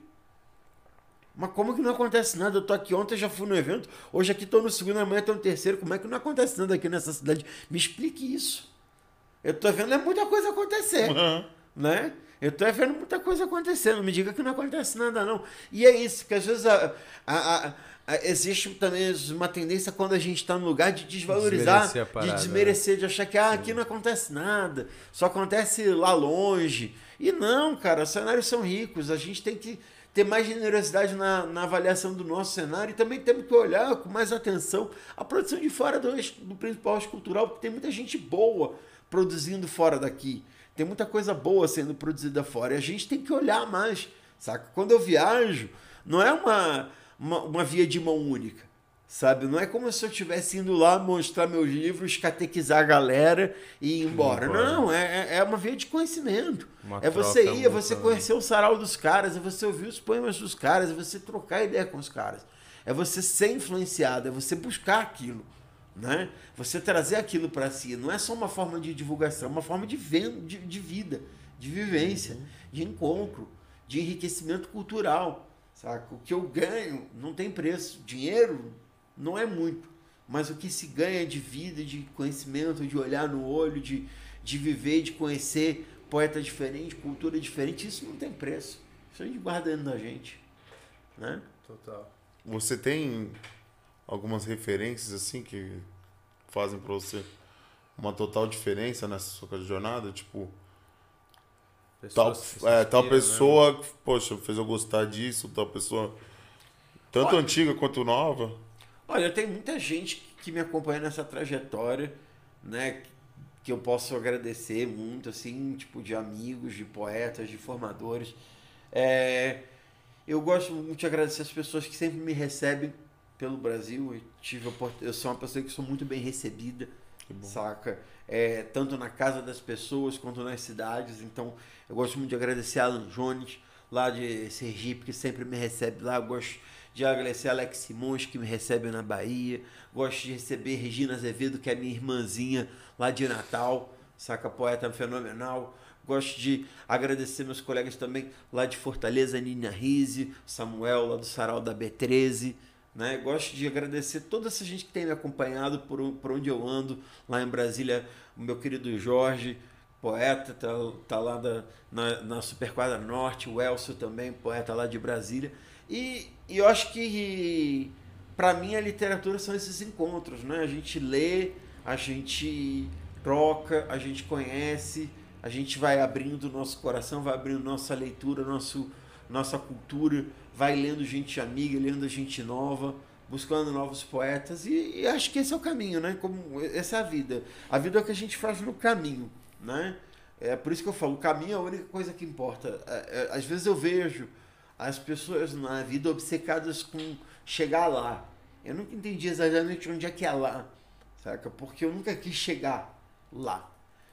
mas como que não acontece nada? Eu tô aqui ontem, já fui no evento, hoje aqui tô no segundo, amanhã tô no terceiro. Como é que não acontece nada aqui nessa cidade? Me explique isso. Eu tô vendo é muita coisa acontecer, Uhum. né? Eu tô vendo muita coisa acontecendo. Me diga que não acontece nada, não. E é isso, que às vezes a, a- a- a- existe também uma tendência quando a gente está no lugar de desvalorizar, Desmerecer parada, de desmerecer, de achar que ah, aqui não acontece nada, só acontece lá longe. E não, cara, os cenários são ricos, a gente tem que ter mais generosidade na, na avaliação do nosso cenário e também temos que olhar com mais atenção a produção de fora do, do principal eixo cultural, porque tem muita gente boa produzindo fora daqui. Tem muita coisa boa sendo produzida fora. E a gente tem que olhar mais, saca? Quando eu viajo, não é uma, uma, uma via de mão única, sabe? Não é como se eu estivesse indo lá mostrar meus livros, catequizar a galera e ir embora. embora. Não, é, é- é uma via de conhecimento. Uma é você ir, é você conhecer o sarau dos caras, é você ouvir os poemas dos caras, é você trocar ideia com os caras. É você ser influenciado, é você buscar aquilo. Né? Você trazer aquilo para si. Não é só uma forma de divulgação, é uma forma de, ven- de, de vida, de vivência, de encontro, de enriquecimento cultural. Saca? O que eu ganho não tem preço. Dinheiro não é muito. Mas o que se ganha de vida, de conhecimento, de olhar no olho, de, de viver, de conhecer poeta diferente, cultura diferente, isso não tem preço. Isso a gente guarda dentro da gente. Né? Total. Você tem algumas referências assim que fazem pra você uma total diferença nessa sua jornada? Tipo, tal, Pessoas é, tal né? pessoa, poxa, fez eu gostar disso, tal pessoa, tanto Olha. antiga quanto nova. Olha, tem muita gente que me acompanha nessa trajetória, né? Que eu posso agradecer muito, assim, tipo, de amigos, de poetas, de formadores. É, eu gosto muito de agradecer as pessoas que sempre me recebem pelo Brasil. Eu, tive, eu sou uma pessoa que sou muito bem recebida, saca? É, tanto na casa das pessoas quanto nas cidades. Então, eu gosto muito de agradecer a Alan Jones, lá de Sergipe, que sempre me recebe lá. Eu gosto de agradecer Alex Simões, que me recebe na Bahia. Gosto de receber Regina Azevedo, que é minha irmãzinha lá de Natal, saca? Poeta fenomenal. Gosto de agradecer meus colegas também lá de Fortaleza, Nina Rise, Samuel, lá do Sarau da B13. Né? Gosto de agradecer toda essa gente que tem me acompanhado por, por onde eu ando, lá em Brasília, o meu querido Jorge, poeta, tá, tá lá da, na, na Superquadra Norte, o Elcio também, poeta lá de Brasília. E, e eu acho que, para mim, a literatura são esses encontros, né? A gente lê, a gente troca, a gente conhece, a gente vai abrindo nosso coração, vai abrindo nossa leitura, nosso, nossa cultura, vai lendo gente amiga, lendo gente nova, buscando novos poetas e, e acho que esse é o caminho, né? Como essa é a vida. A vida é o que a gente faz no caminho, né? É por isso que eu falo, o caminho é a única coisa que importa. É, é, Às vezes eu vejo as pessoas na vida obcecadas com chegar lá. Eu nunca entendi exatamente onde é que é lá, saca? Porque eu nunca quis chegar lá.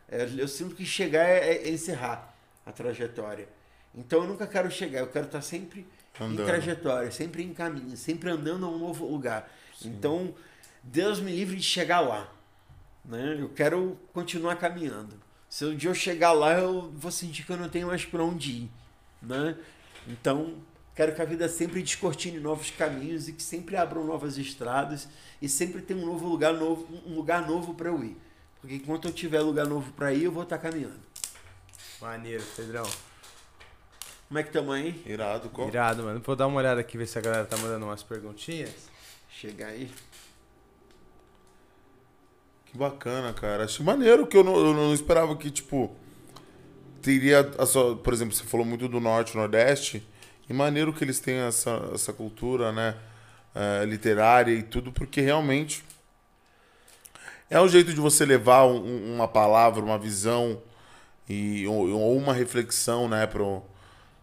É, Eu sinto que chegar é, é encerrar a trajetória. Então eu nunca quero chegar, eu quero estar sempre Andando. em trajetória, sempre em caminho, sempre andando a um novo lugar. Então, Deus me livre de chegar lá. Né? Eu quero continuar caminhando. Se um dia eu chegar lá, eu vou sentir que eu não tenho mais para onde ir. Né? Então, quero que a vida sempre descortine novos caminhos e que sempre abram novas estradas e sempre tenha um novo lugar novo, um lugar novo para eu ir. Porque enquanto eu tiver lugar novo para ir, eu vou estar caminhando. Maneiro, Pedrão. Como é que estamos aí? Irado, qual? Irado, mano. Vou dar uma olhada aqui, ver se a galera tá mandando umas perguntinhas. Chega aí. Que bacana, cara. Achei maneiro que eu não, eu não esperava que, tipo, teria a sua, por exemplo, você falou muito do norte, nordeste, e maneiro que eles tenham essa, essa cultura, né, eh, literária e tudo, porque realmente é um jeito de você levar um- um- uma palavra, uma visão e ou, ou uma reflexão, né, pro,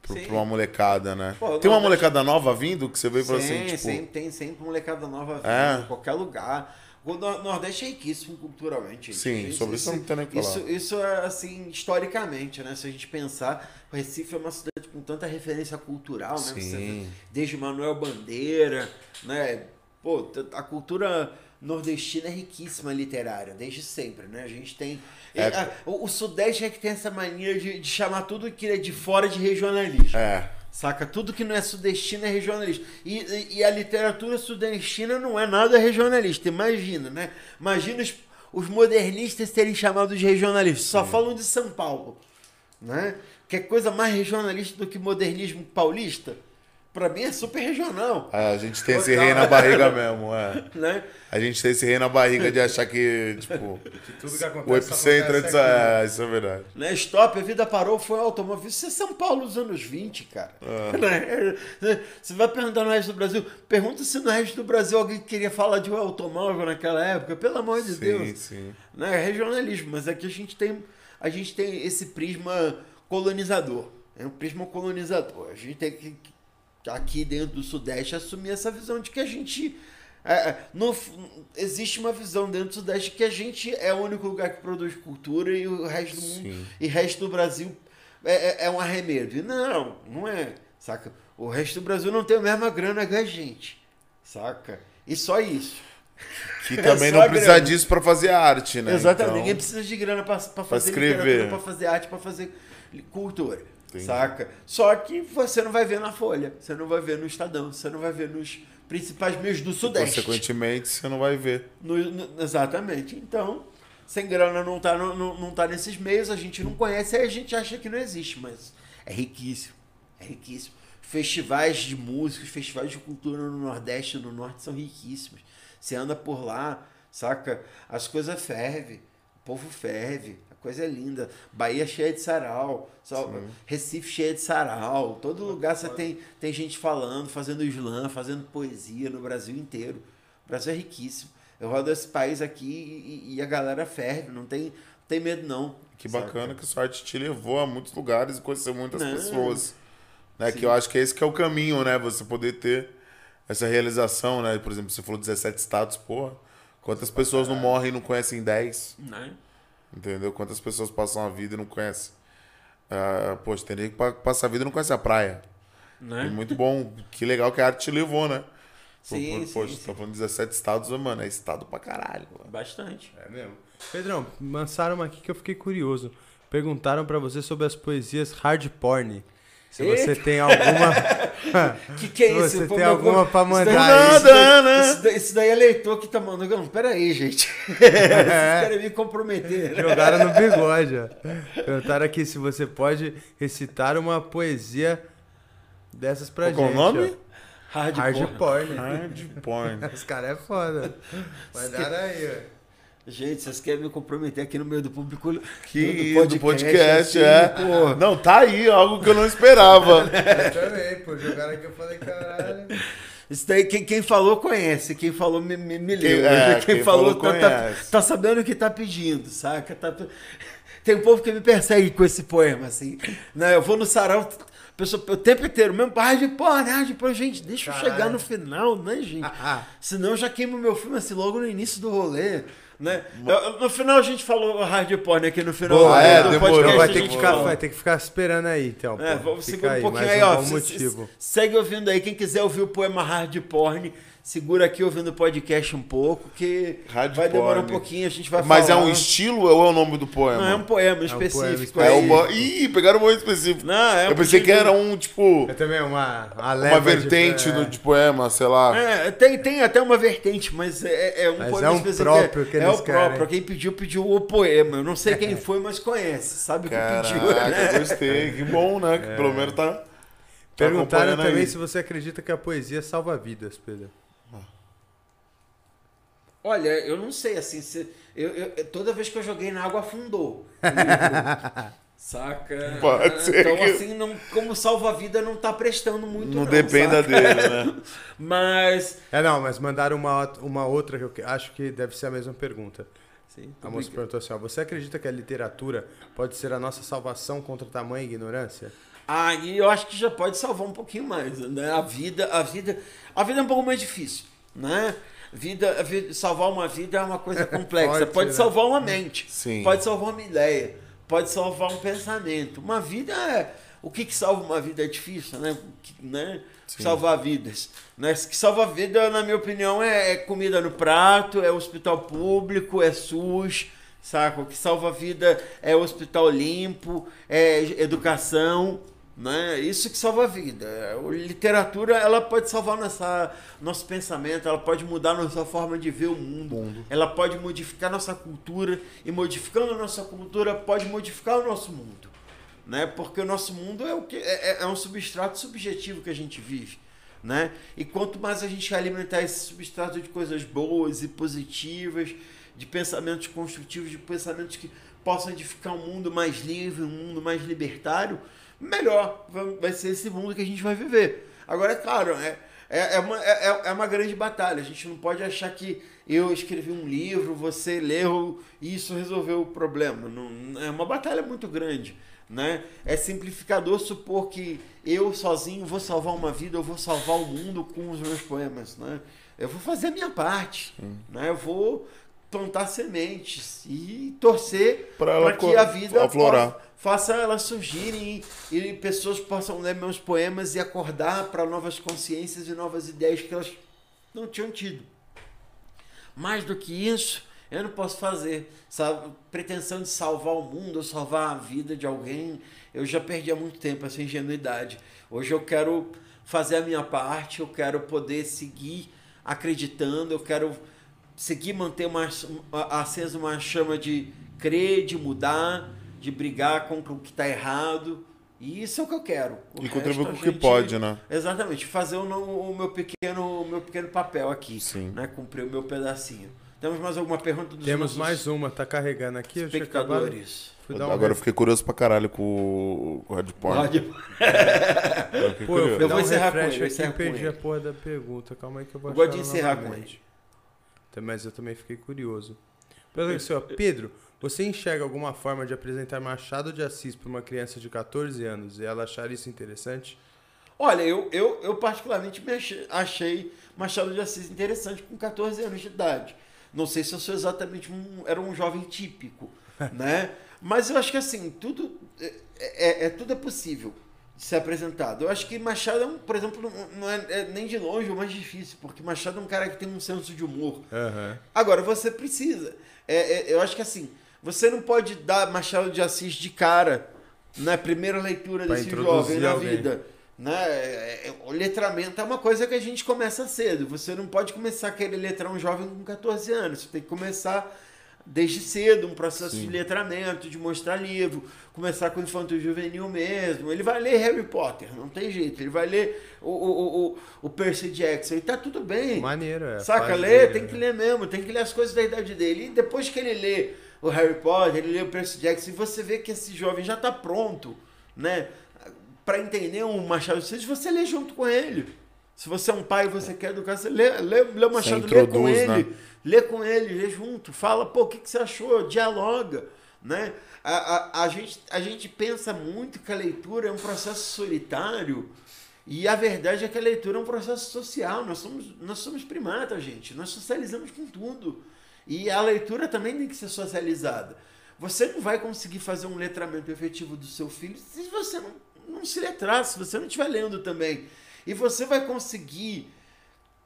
pro, pra uma molecada, né? Pô, Tem uma molecada nova vindo que você veio falou assim, Sim, tipo, sempre, tem sempre molecada nova vindo, É. em qualquer lugar. O Nor- Nordeste é riquíssimo culturalmente. Sim, sobre isso não tenho nem que falar. Isso, isso é assim, historicamente, né? Se a gente pensar, o Recife é uma cidade com tanta referência cultural, né? Você- Sim. desde Manuel Bandeira, né? Pô, a cultura nordestina é riquíssima literária, desde sempre, né? A gente tem... É. a- o, o Sudeste é que tem essa mania de, de chamar tudo que é de fora de regionalismo. é, Saca? Tudo que não é sudestino é regionalista. E, e, e a literatura sudestina não é nada regionalista. Imagina, né? Imagina os, os modernistas terem chamado de regionalistas. Só falam de São Paulo. Né? Que coisa mais regionalista do que modernismo paulista? Pra mim é super regional. É, a gente tem esse rei na barriga mesmo, é. Né? A gente tem esse rei na barriga de achar que, tipo, Tudo que acontece, o epicentro é acontece. É, isso é verdade. Né? Stop, a vida parou, foi automóvel. Isso é São Paulo dos anos 20, cara. Né? Você vai perguntar no resto do Brasil. Pergunta se no resto do Brasil alguém queria falar de um automóvel naquela época. Pelo amor de Sim, Deus. sim. Né? É regionalismo, mas aqui a gente tem, a gente tem esse prisma colonizador. É um prisma colonizador. A gente tem que, que aqui dentro do Sudeste, assumir essa visão de que a gente. é, é, no, existe uma visão dentro do Sudeste que a gente é o único lugar que produz cultura e o resto do mundo Sim. e o resto do Brasil é, é- é um arremedo. E não, não é. Saca? O resto do Brasil não tem a mesma grana que a gente. Saca? E só isso. Que É também só não precisa grana. disso pra fazer arte, né? Exatamente. Então, Ninguém precisa de grana pra fazer escrever. literatura, pra fazer arte, pra fazer cultura. Entendi. Saca? Só que você não vai ver na Folha, você não vai ver no Estadão, você não vai ver nos principais meios do Sudeste. Consequentemente, você não vai ver. No- no- exatamente. Então, sem grana não tá, no- não, não tá nesses meios, a gente não conhece, aí a gente acha que não existe, mas é riquíssimo. É riquíssimo. Festivais de música, festivais de cultura no Nordeste e no Norte são riquíssimos. Você anda por lá, saca? As coisas fervem, o povo ferve, coisa linda. Bahia cheia de sarau, só- Recife cheia de sarau. Todo lugar você tem, tem gente falando, fazendo slam, fazendo poesia no Brasil inteiro. O Brasil é riquíssimo. Eu rodo esse país aqui e, e a galera ferve, não tem, não tem medo não. Que saca? bacana que sua arte te levou a muitos lugares e conhecer muitas Não. pessoas. Né? Sim. Que eu acho que esse que é o caminho, né? Você poder ter essa realização, né? Por exemplo, você falou 17 estados, porra. Quantas pessoas não morrem e não conhecem 10? Né? Entendeu? Quantas pessoas passam a vida e não conhecem? Ah, poxa, tem nem que pa- passar a vida e não conhece a praia. E Né? muito bom. Que legal que a arte te levou, né? Sim, Pô, sim, Poxa, sim. tá falando 17 estados, mano. É estado pra caralho. mano. Bastante. É mesmo. Pedrão, lançaram uma aqui que eu fiquei curioso. Perguntaram pra você sobre as poesias hard porn. Se você tem alguma. Que que é Se isso? você Pô, tem meu- alguma pra isso daí- mandar isso aí. daí- né? Isso daí, isso daí é leitor que tá mandando. Não, peraí, gente. Vocês querem me comprometer. né? Jogaram no bigode, ó. Perguntaram aqui se você pode recitar uma poesia dessas pra Qual gente. que é o nome? ó. Hard, Hard porn. porn. Hard porn. Os caras é foda. Mandaram aí, ó. Gente, vocês querem me comprometer aqui no meio do público Que do do podcast, assim, é. Não, tá aí, algo que eu não esperava. Eu também, pô. Jogaram aqui, eu falei, caralho. Isso daí, quem, quem falou conhece, quem falou me, me, me leu. é, quem, quem falou, falou tá, tá, tá sabendo o que tá pedindo, saca? Tá- tem um povo que me persegue com esse poema, assim. Né? Eu vou no sarau, pessoa, o tempo inteiro, mesmo, hard porn, hard porn, gente, deixa eu Caralho. chegar no final, né, gente? Ah, Senão eu já queimo meu filme assim logo no início do rolê. Né? No final a gente falou hard porn aqui no final Boa, é, do demorou. Podcast. vai ter, que ficar, vai ter que ficar esperando aí, então. É, pô. vamos segurar um aí, pouquinho aí, um ó. se- motivo. se- segue ouvindo aí. Quem quiser ouvir o poema Hard Porn, segura aqui ouvindo o podcast um pouco, que Hard vai demorar Porn. um pouquinho, a gente vai Mas falar. é um estilo ou é o nome do poema? Não, é um poema poema específico. É aí. uma... Ih, pegaram um bom específico. Não, é eu um pensei que era um, tipo, É também uma, uma, uma vertente de, do, de poema, sei lá. É, tem, tem até uma vertente, mas é, é um Mas poema é um específico. próprio que é, o próprio. querem. Quem pediu, pediu o poema. Eu não sei quem foi, mas conhece. Sabe o que pediu. Caraca, gostei. Que bom, né? Que pelo menos tá. tá Perguntaram também aí. se você acredita que a poesia salva vidas, Pedro. Olha, eu não sei, assim, se, eu, eu- toda vez que eu joguei na água afundou. Saca? Pode ser Então, que- assim, não, como salva-vida não tá prestando muito, Não não. dependa saca? dele, né? Mas. É, não, mas mandaram uma, uma outra que eu acho que deve ser a mesma pergunta. Sim, A moça perguntou assim: ó, você acredita que a literatura pode ser a nossa salvação contra tamanha ignorância? Aí eu acho que já pode salvar um pouquinho mais, né? A vida, a vida, a vida é um pouco mais difícil, né? Vida, vida- salvar uma vida é uma coisa complexa. Pode, pode né? salvar uma mente, Sim. pode salvar uma ideia, pode salvar um pensamento. Uma vida é o que, que salva uma vida é difícil, né? Que- né? Salvar vidas, né? O que salva a vida, na minha opinião, é, é comida no prato, é hospital público, é SUS, saca? O que salva a vida é hospital limpo, é educação, Né? Isso que salva a vida. A literatura ela pode salvar nossa, nosso pensamento, ela pode mudar nossa forma de ver o mundo, Mundo. ela pode modificar nossa cultura e modificando a nossa cultura pode modificar o nosso mundo, né? Porque o nosso mundo é o que é, é um substrato subjetivo que a gente vive, né? E quanto mais a gente alimentar esse substrato de coisas boas e positivas, de pensamentos construtivos, de pensamentos que possam edificar um mundo mais livre, um mundo mais libertário, melhor vai- ser esse mundo que a gente vai viver. Agora, é claro, é, é, é, uma, é, é uma grande batalha. A gente não pode achar que eu escrevi um livro, você leu e isso resolveu o problema. Não, é uma batalha muito grande. Né? É simplificador supor que eu sozinho vou salvar uma vida, eu vou salvar o mundo com os meus poemas. Né? Eu vou fazer a minha parte. Né? Eu vou plantar sementes e torcer para que a vida aflorar. possa- faça elas surgirem e, e pessoas possam ler meus poemas e acordar para novas consciências e novas ideias que elas não tinham tido. Mais do que isso, eu não posso fazer. Sabe? Pretensão de salvar o mundo ou salvar a vida de alguém, eu já perdi há muito tempo essa ingenuidade. Hoje eu quero fazer a minha parte, eu quero poder seguir acreditando, eu quero seguir manter uma, acesa uma chama de crer, de mudar, de brigar contra o que está errado. E isso é o que eu quero. O E contribuir com o que pode, né? Exatamente, fazer o, o meu pequeno, o meu pequeno papel aqui, Sim. né? Cumprir o meu pedacinho. Temos mais alguma pergunta dos Temos mais uma, tá carregando aqui. eu espectadores? Dar um Agora eu fiquei curioso pra caralho com o, Red Porn. Pode- Eu Pô, eu Eu vou um encerrar com ele, eu perdi ele. a porra da pergunta. Calma aí que eu vou Eu gosto de encerrar com novamente. Então, Mas eu também fiquei curioso. Ó, Pedro, você enxerga alguma forma de apresentar Machado de Assis para uma criança de 14 anos e ela achar isso interessante? Olha, eu, eu, eu particularmente me achei, achei Machado de Assis interessante com 14 anos de idade. Não sei se eu sou exatamente um. Era um jovem típico, né? Mas eu acho que assim, tudo é, é- é- tudo é possível ser apresentado. Eu acho que Machado, é um, por exemplo, não, é, é nem de longe o mais difícil, porque Machado é um cara que tem um senso de humor. Aham. Agora, você precisa. É, é, eu acho que assim, você não pode dar Machado de Assis de cara na primeira leitura Pra desse jovem na alguém. vida. Né? É, é, O letramento é uma coisa que a gente começa cedo. Você não pode começar a querer letrar um jovem com 14 anos. Você tem que começar desde cedo um processo de letramento, de mostrar livro, começar com o infanto juvenil mesmo. Ele vai ler Harry Potter, não tem jeito. Ele vai ler o, o, o, o Percy Jackson e tá tudo bem. Maneiro, é. Saca, ler, dele, tem né? que ler mesmo, tem que ler as coisas da idade dele. E depois que ele lê o Harry Potter, ele lê o Percy Jackson, e você vê que esse jovem já está pronto, né? Para entender um Machado de Assis, você lê junto com ele. Se você é um pai e você quer educar, você lê, lê, lê o Machado, lê com introduz, ele. né? Lê com ele, lê junto, fala, pô, o que, que você achou? Dialoga, né? A, a, a, gente, a gente pensa muito que a leitura é um processo solitário e a verdade é que a leitura é um processo social. Nós somos, nós somos primatas, gente. Nós socializamos com tudo. E a leitura também tem que ser socializada. Você não vai conseguir fazer um letramento efetivo do seu filho se você não, não se letrar, se você não estiver lendo também. E você vai conseguir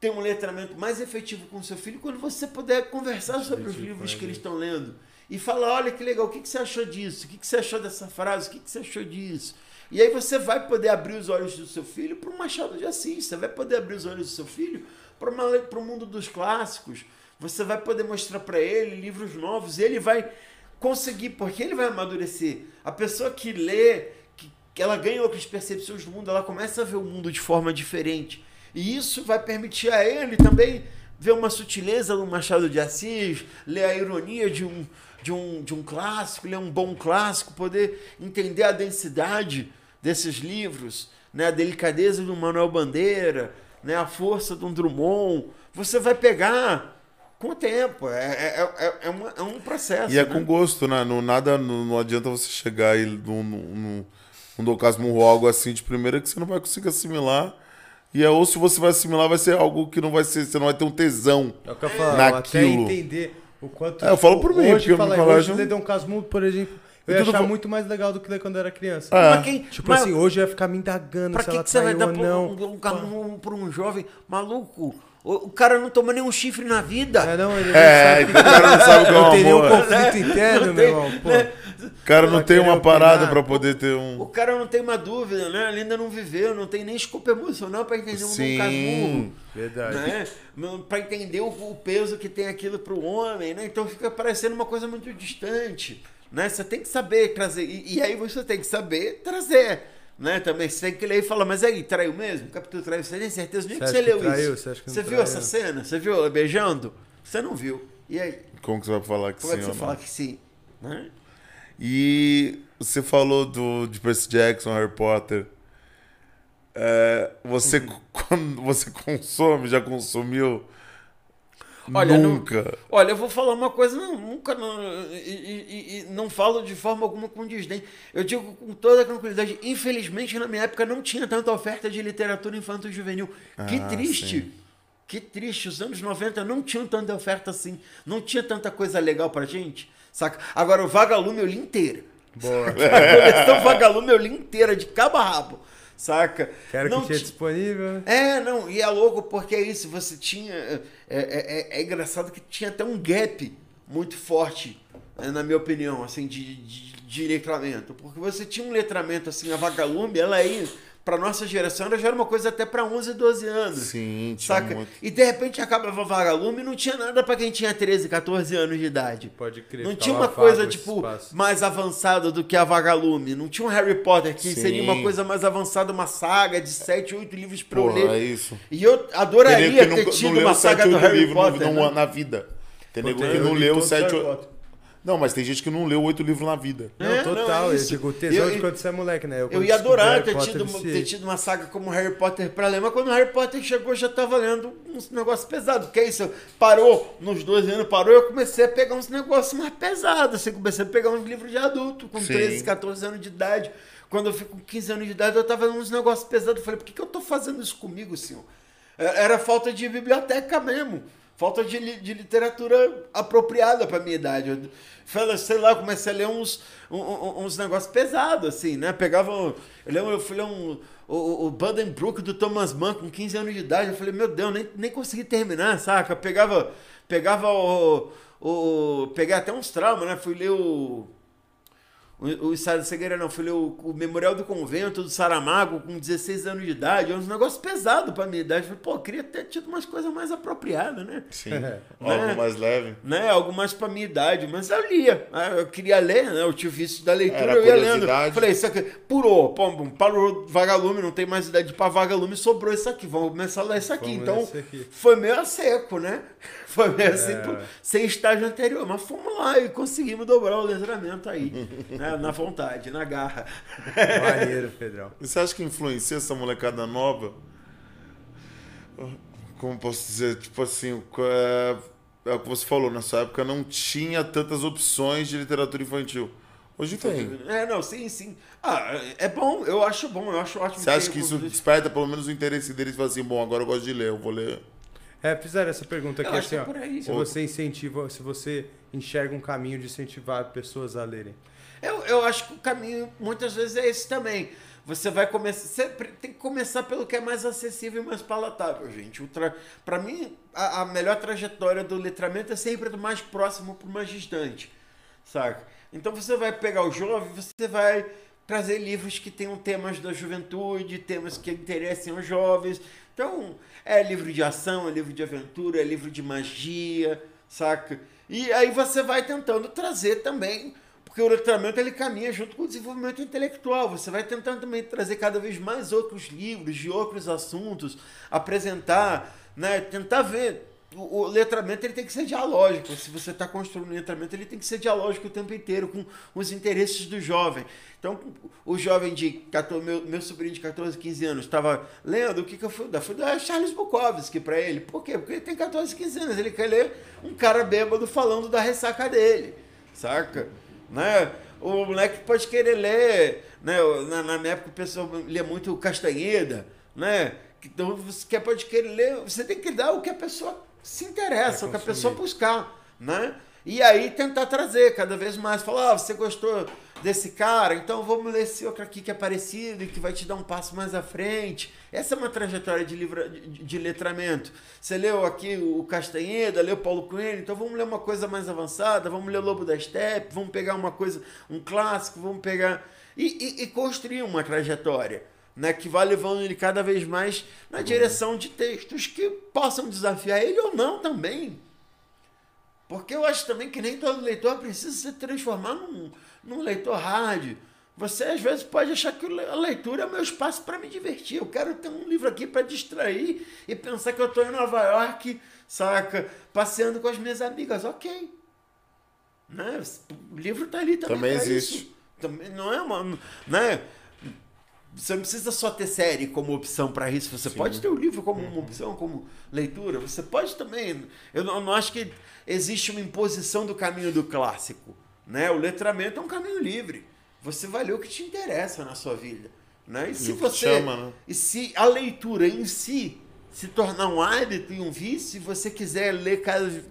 ter um letramento mais efetivo com o seu filho quando você puder conversar sobre os com livros que ele. eles estão lendo. E falar, olha que legal, o que, que você achou disso? O que, que você achou dessa frase? O que, que você achou disso? E aí você vai poder abrir os olhos do seu filho para o Machado de Assis. Você vai poder abrir os olhos do seu filho para o mundo dos clássicos. Você vai poder mostrar para ele livros novos. Ele vai conseguir, porque ele vai amadurecer. A pessoa que lê, que, que ela ganha outras percepções do mundo, ela começa a ver o mundo de forma diferente. E isso vai permitir a ele também ver uma sutileza no Machado de Assis, ler a ironia de um, de um, de um clássico, ler um bom clássico, poder entender a densidade desses livros, né, a delicadeza do Manuel Bandeira, né, a força de um Drummond. Você vai pegar com o tempo. É, é, é, é, uma- é um processo. E é né? com gosto, né? Não, nada, não, não adianta você chegar e num, num, num Docasmo ou algo assim de primeira que você não vai conseguir assimilar. E é, ou se você vai assimilar, vai ser algo que não vai ser, você não vai ter um tesão. É o que eu falo, até Naquilo. entender o quanto. É, eu falo por mim, hoje, porque eu fala, colégio- hoje ler Dom Casmurro, por exemplo, eu ia achar muito mais legal do que quando eu era criança. É. Mas quem, Tipo mas assim, hoje eu ia ficar me indagando pra se que, ela que você vai dar não. um, um, um, pra um jovem maluco? O, o cara não toma nenhum chifre na vida. É, não, ele É, não então o cara não sabe o que é não um tem nenhum amor. conflito interno, Não meu irmão. Pô. O cara não tem uma parada opinar. pra poder ter O um. cara não tem uma dúvida, né? Ele ainda não viveu, não tem nem escopo emocional pra entender um casmurro. Verdade. Né? Pra entender o, o peso que tem aquilo pro homem, né? Então fica parecendo uma coisa muito distante. Né? Você tem que saber trazer. E, e aí você tem que saber trazer. Né? Também você tem que ler e falar, mas aí, traiu mesmo? O capítulo traiu, você tem certeza? Nem Você que você que leu traiu? isso. Você que Você viu traiu? essa cena? Você viu ela beijando? Você não viu. E aí? Como que você vai falar que Como é sim que ou você não? fala que sim? Né? E você falou do, de Percy Jackson, Harry Potter. É, você, Uhum. quando você consome, já consumiu? Olha, não- Nunca. Olha, eu vou falar uma coisa, não, nunca não, e, e- e não falo de forma alguma com desdém. Eu digo com toda tranquilidade, infelizmente na minha época não tinha tanta oferta de literatura infanto-juvenil. Que Ah, triste. sim. Que triste, os anos 90 não tinham tanta oferta assim, não tinha tanta coisa legal pra gente, saca? Agora o Vagalume eu li inteira. Boa. A coleção Vagalume eu li inteira, de cabo a rabo, saca? Quero Não que tinha ti- disponível. né? é, não, e é louco porque é isso, você tinha. É, é, é- é engraçado que tinha até um gap muito forte, né, na minha opinião, assim, de, de, de letramento. Porque você tinha um letramento, assim, a vagalume, ela aí, pra nossa geração, ela já era uma coisa até pra 11, 12 anos. Sim, tinha Saca? muito. E de repente acabava vagalume e não tinha nada pra quem tinha 13, 14 anos de idade. Pode crer. Não ficava tinha uma coisa, tipo, espaço. mais avançada do que a Vagalume. Não tinha um Harry Potter que Sim. seria uma coisa mais avançada, uma saga de 7, 8 livros pra eu ler. é isso. E eu adoraria que ter não, tido não uma 7, saga do 8 Harry livros Potter. no- né? na vida. Tem nego que eu não leu todos os 7, Harry 8... Não, mas tem gente que não leu 8 livros na vida. Não, É, total. não, é eu digo, tesão de Eu- quando você é moleque, né? Eu quando ia adorar ter tido, viciei. ter tido uma saga como Harry Potter pra ler, mas quando o Harry Potter chegou, eu já tava lendo uns negócios pesados. Que é isso? Parou, nos 12 anos parou, eu comecei a pegar uns negócios mais pesados. Assim, comecei a pegar uns livros de adulto, com Sim. 13, 14 anos de idade. Quando eu fico com 15 anos de idade, eu tava lendo uns negócios pesados. Eu falei, por que, que eu tô fazendo isso comigo, senhor? É- Era falta de biblioteca mesmo. Falta de, li- de literatura apropriada pra minha idade. Eu, sei lá, comecei a ler uns, um- uns negócios pesados, assim, né? Pegava. Eu lembro, eu fui ler um, o, o Buddenbrook do Thomas Mann com 15 anos de idade. Eu falei, meu Deus, nem, nem consegui terminar, saca? Pegava. Pegava o. o peguei até uns traumas, né? Fui ler o. O, o Cegueira não, fui ler o, o Memorial do Convento do Saramago com 16 anos de idade, é uns negócios pesados pra minha idade. Falei, pô, queria ter tido umas coisas mais apropriadas, né? Sim. Né? Algo mais leve. né? Algo mais pra minha idade, mas eu lia. Ah, Eu queria ler, né? Eu tinha vício da leitura, Era eu ia lendo. Falei, isso aqui, purou, pum, pum, parou vagalume, não tem mais idade pra vagalume, sobrou isso aqui, vamos começar a ler isso aqui. Vamos então, aqui. foi meio a seco, né? Foi meio assim, É. pô, sem estágio anterior, mas fomos lá e conseguimos dobrar o letramento aí, né? na vontade, na garra. Maneiro, Pedrão. E Você acha que influencia essa molecada nova? Como posso dizer? Tipo assim, é, é o que você falou, na sua época não tinha tantas opções de literatura infantil. Hoje tem. É, não, sim, sim. Ah, é bom, eu acho bom, eu acho ótimo. Você acha que isso desperta pelo menos o interesse deles e fala assim, bom, agora eu gosto de ler, eu vou ler. É, fizeram essa pergunta aqui assim, é ó. Se você incentiva, se você enxerga um caminho de incentivar pessoas a lerem. Eu, eu acho que o caminho muitas vezes é esse também. Você vai começar. Tem que começar pelo que é mais acessível e mais palatável, gente. O tra... Para mim, a, a melhor trajetória do letramento é sempre do mais próximo para o mais distante. Saca? Então você vai pegar o jovem, você vai trazer livros que tenham temas da juventude, temas que interessem aos jovens. Então, é livro de ação, é livro de aventura, é livro de magia, saca? E aí você vai tentando trazer também, porque o letramento ele caminha junto com o desenvolvimento intelectual. Você vai tentando também trazer cada vez mais outros livros de outros assuntos, apresentar, né, tentar ver o, letramento ele tem que ser dialógico. Se você está construindo um letramento, ele tem que ser dialógico o tempo inteiro com os interesses do jovem. Então, o jovem de 14, meu, meu sobrinho de 14, 15 anos estava lendo o que, que eu fui dar? Fui dar Charles Bukowski para ele. Por quê? Porque ele tem 14, 15 anos. Ele quer ler um cara bêbado falando da ressaca dele. Saca? Né? O moleque pode querer ler. Né? Na, na minha época, o pessoal lia muito Castanheda. Né? Então, você quer, pode querer ler. Você tem que dar o que a pessoa se interessa, o que a pessoa buscar, né? E aí tentar trazer cada vez mais. Falar, ah, você gostou desse cara? Então vamos ler esse outro aqui que é parecido e que vai te dar um passo mais à frente. Essa é uma trajetória de, livra, de, de letramento. Você leu aqui o Castanheda, leu Paulo Coelho, então vamos ler uma coisa mais avançada, vamos ler Lobo da Steppe, vamos pegar uma coisa, um clássico, vamos pegar. E, e, e construir uma trajetória. Né, que vai levando ele cada vez mais na direção de textos que possam desafiar ele ou não também. Porque eu acho também que nem todo leitor precisa se transformar num, num leitor hard. Você às vezes pode achar que a leitura é o meu espaço para me divertir. Eu quero ter um livro aqui para distrair e pensar que eu estou em Nova York, saca? Passeando com as minhas amigas. Ok. Né? O livro está ali também. Também existe. Isso. Também não é uma. Né? Você não precisa só ter série como opção para isso. Você Sim. pode ter o livro como uma opção, como leitura. Você pode também. Eu não, eu não, acho que existe uma imposição do caminho do clássico. Né? O letramento é um caminho livre. Você vai ler o que te interessa na sua vida. Né? E se você. Chama, né? E se a leitura em si se tornar um hábito e um vício, se você quiser ler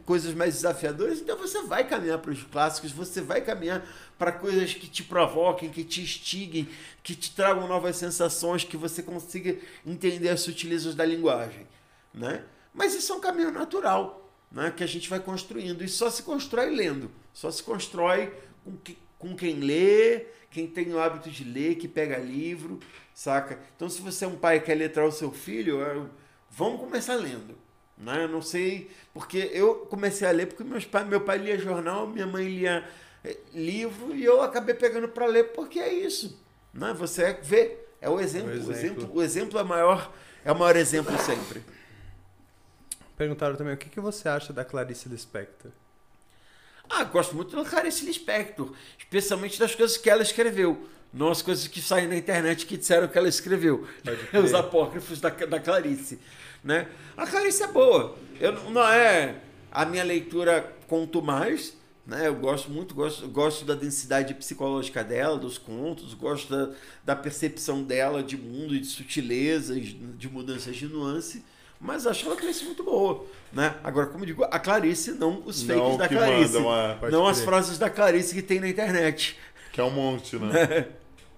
coisas mais desafiadoras, então você vai caminhar para os clássicos, você vai caminhar para coisas que te provoquem, que te instiguem, que te tragam novas sensações, que você consiga entender as sutilezas da linguagem, né? Mas isso é um caminho natural, né? Que a gente vai construindo e só se constrói lendo, só se constrói com, que, com quem lê, quem tem o hábito de ler, que pega livro, saca? Então, se você é um pai que quer letrar o seu filho, vamos começar lendo. Né? Eu não sei, porque eu comecei a ler porque meus pai, meu pai lia jornal, minha mãe lia eh, livro e eu acabei pegando para ler porque é isso. Né? Você vê, é o exemplo. O exemplo. o exemplo, o exemplo é maior, é o maior exemplo sempre. Perguntaram também o que, que você acha da Clarice Lispector. Ah, gosto muito da Clarice Lispector, especialmente das coisas que ela escreveu. Não as coisas que saem na internet que disseram que ela escreveu. Os apócrifos da, da Clarice. Né? A Clarice é boa. Eu, não é a minha leitura conto mais. Né? Eu gosto muito, gosto, gosto da densidade psicológica dela, dos contos, gosto da, da percepção dela de mundo e de sutilezas, de mudanças de nuance. Mas acho ela Clarice muito boa. Né? Agora, como eu digo, a Clarice, não os fakes não da Clarice. Uma... Não as frases da Clarice que tem na internet. Que é um monte, né?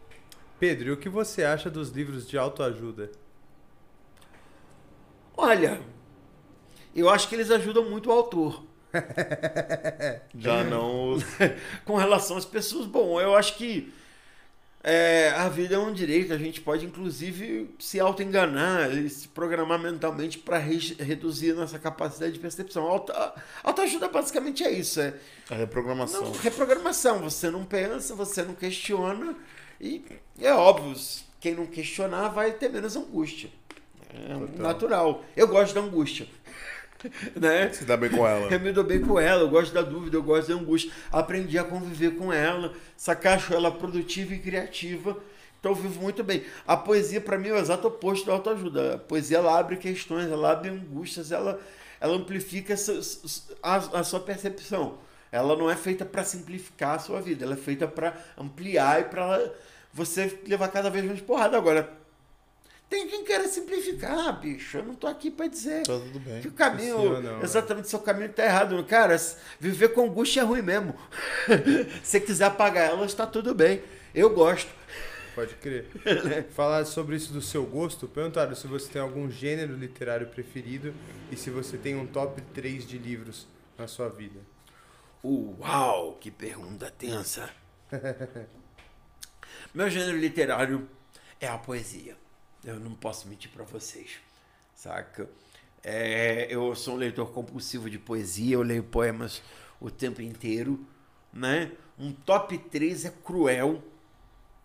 Pedro, e o que você acha dos livros de autoajuda? Olha, eu acho que eles ajudam muito o autor. Já não. Com relação às pessoas, bom, eu acho que é, a vida é um direito, a gente pode inclusive se auto-enganar, se programar mentalmente para re reduzir nossa capacidade de percepção. Auto, autoajuda basicamente é isso: é a reprogramação. Não, reprogramação. Você não pensa, você não questiona e é óbvio, quem não questionar vai ter menos angústia. É Total. natural. Eu gosto da angústia. né? Se dá bem com ela. Eu me dou bem com ela, eu gosto da dúvida, eu gosto da angústia. Aprendi a conviver com ela, sacar ela produtiva e criativa. Então eu vivo muito bem. A poesia, para mim, é o exato oposto da autoajuda. A poesia ela abre questões, ela abre angústias, ela, ela amplifica a, a sua percepção. Ela não é feita para simplificar a sua vida, ela é feita para ampliar e para você levar cada vez mais porrada. Agora, tem quem queira simplificar, bicho. Eu não tô aqui para dizer tá tudo bem. que o caminho, não, exatamente, seu caminho tá errado. Cara, viver com angústia é ruim mesmo. Se quiser apagar ela, está tudo bem. Eu gosto. Pode crer. Falar sobre isso do seu gosto, perguntaram se você tem algum gênero literário preferido e se você tem um top 3 de livros na sua vida. Uau, que pergunta tensa. Meu gênero literário é a poesia. Eu não posso mentir para vocês, saca? É, eu sou um leitor compulsivo de poesia, eu leio poemas o tempo inteiro, né? Um top 3 é cruel,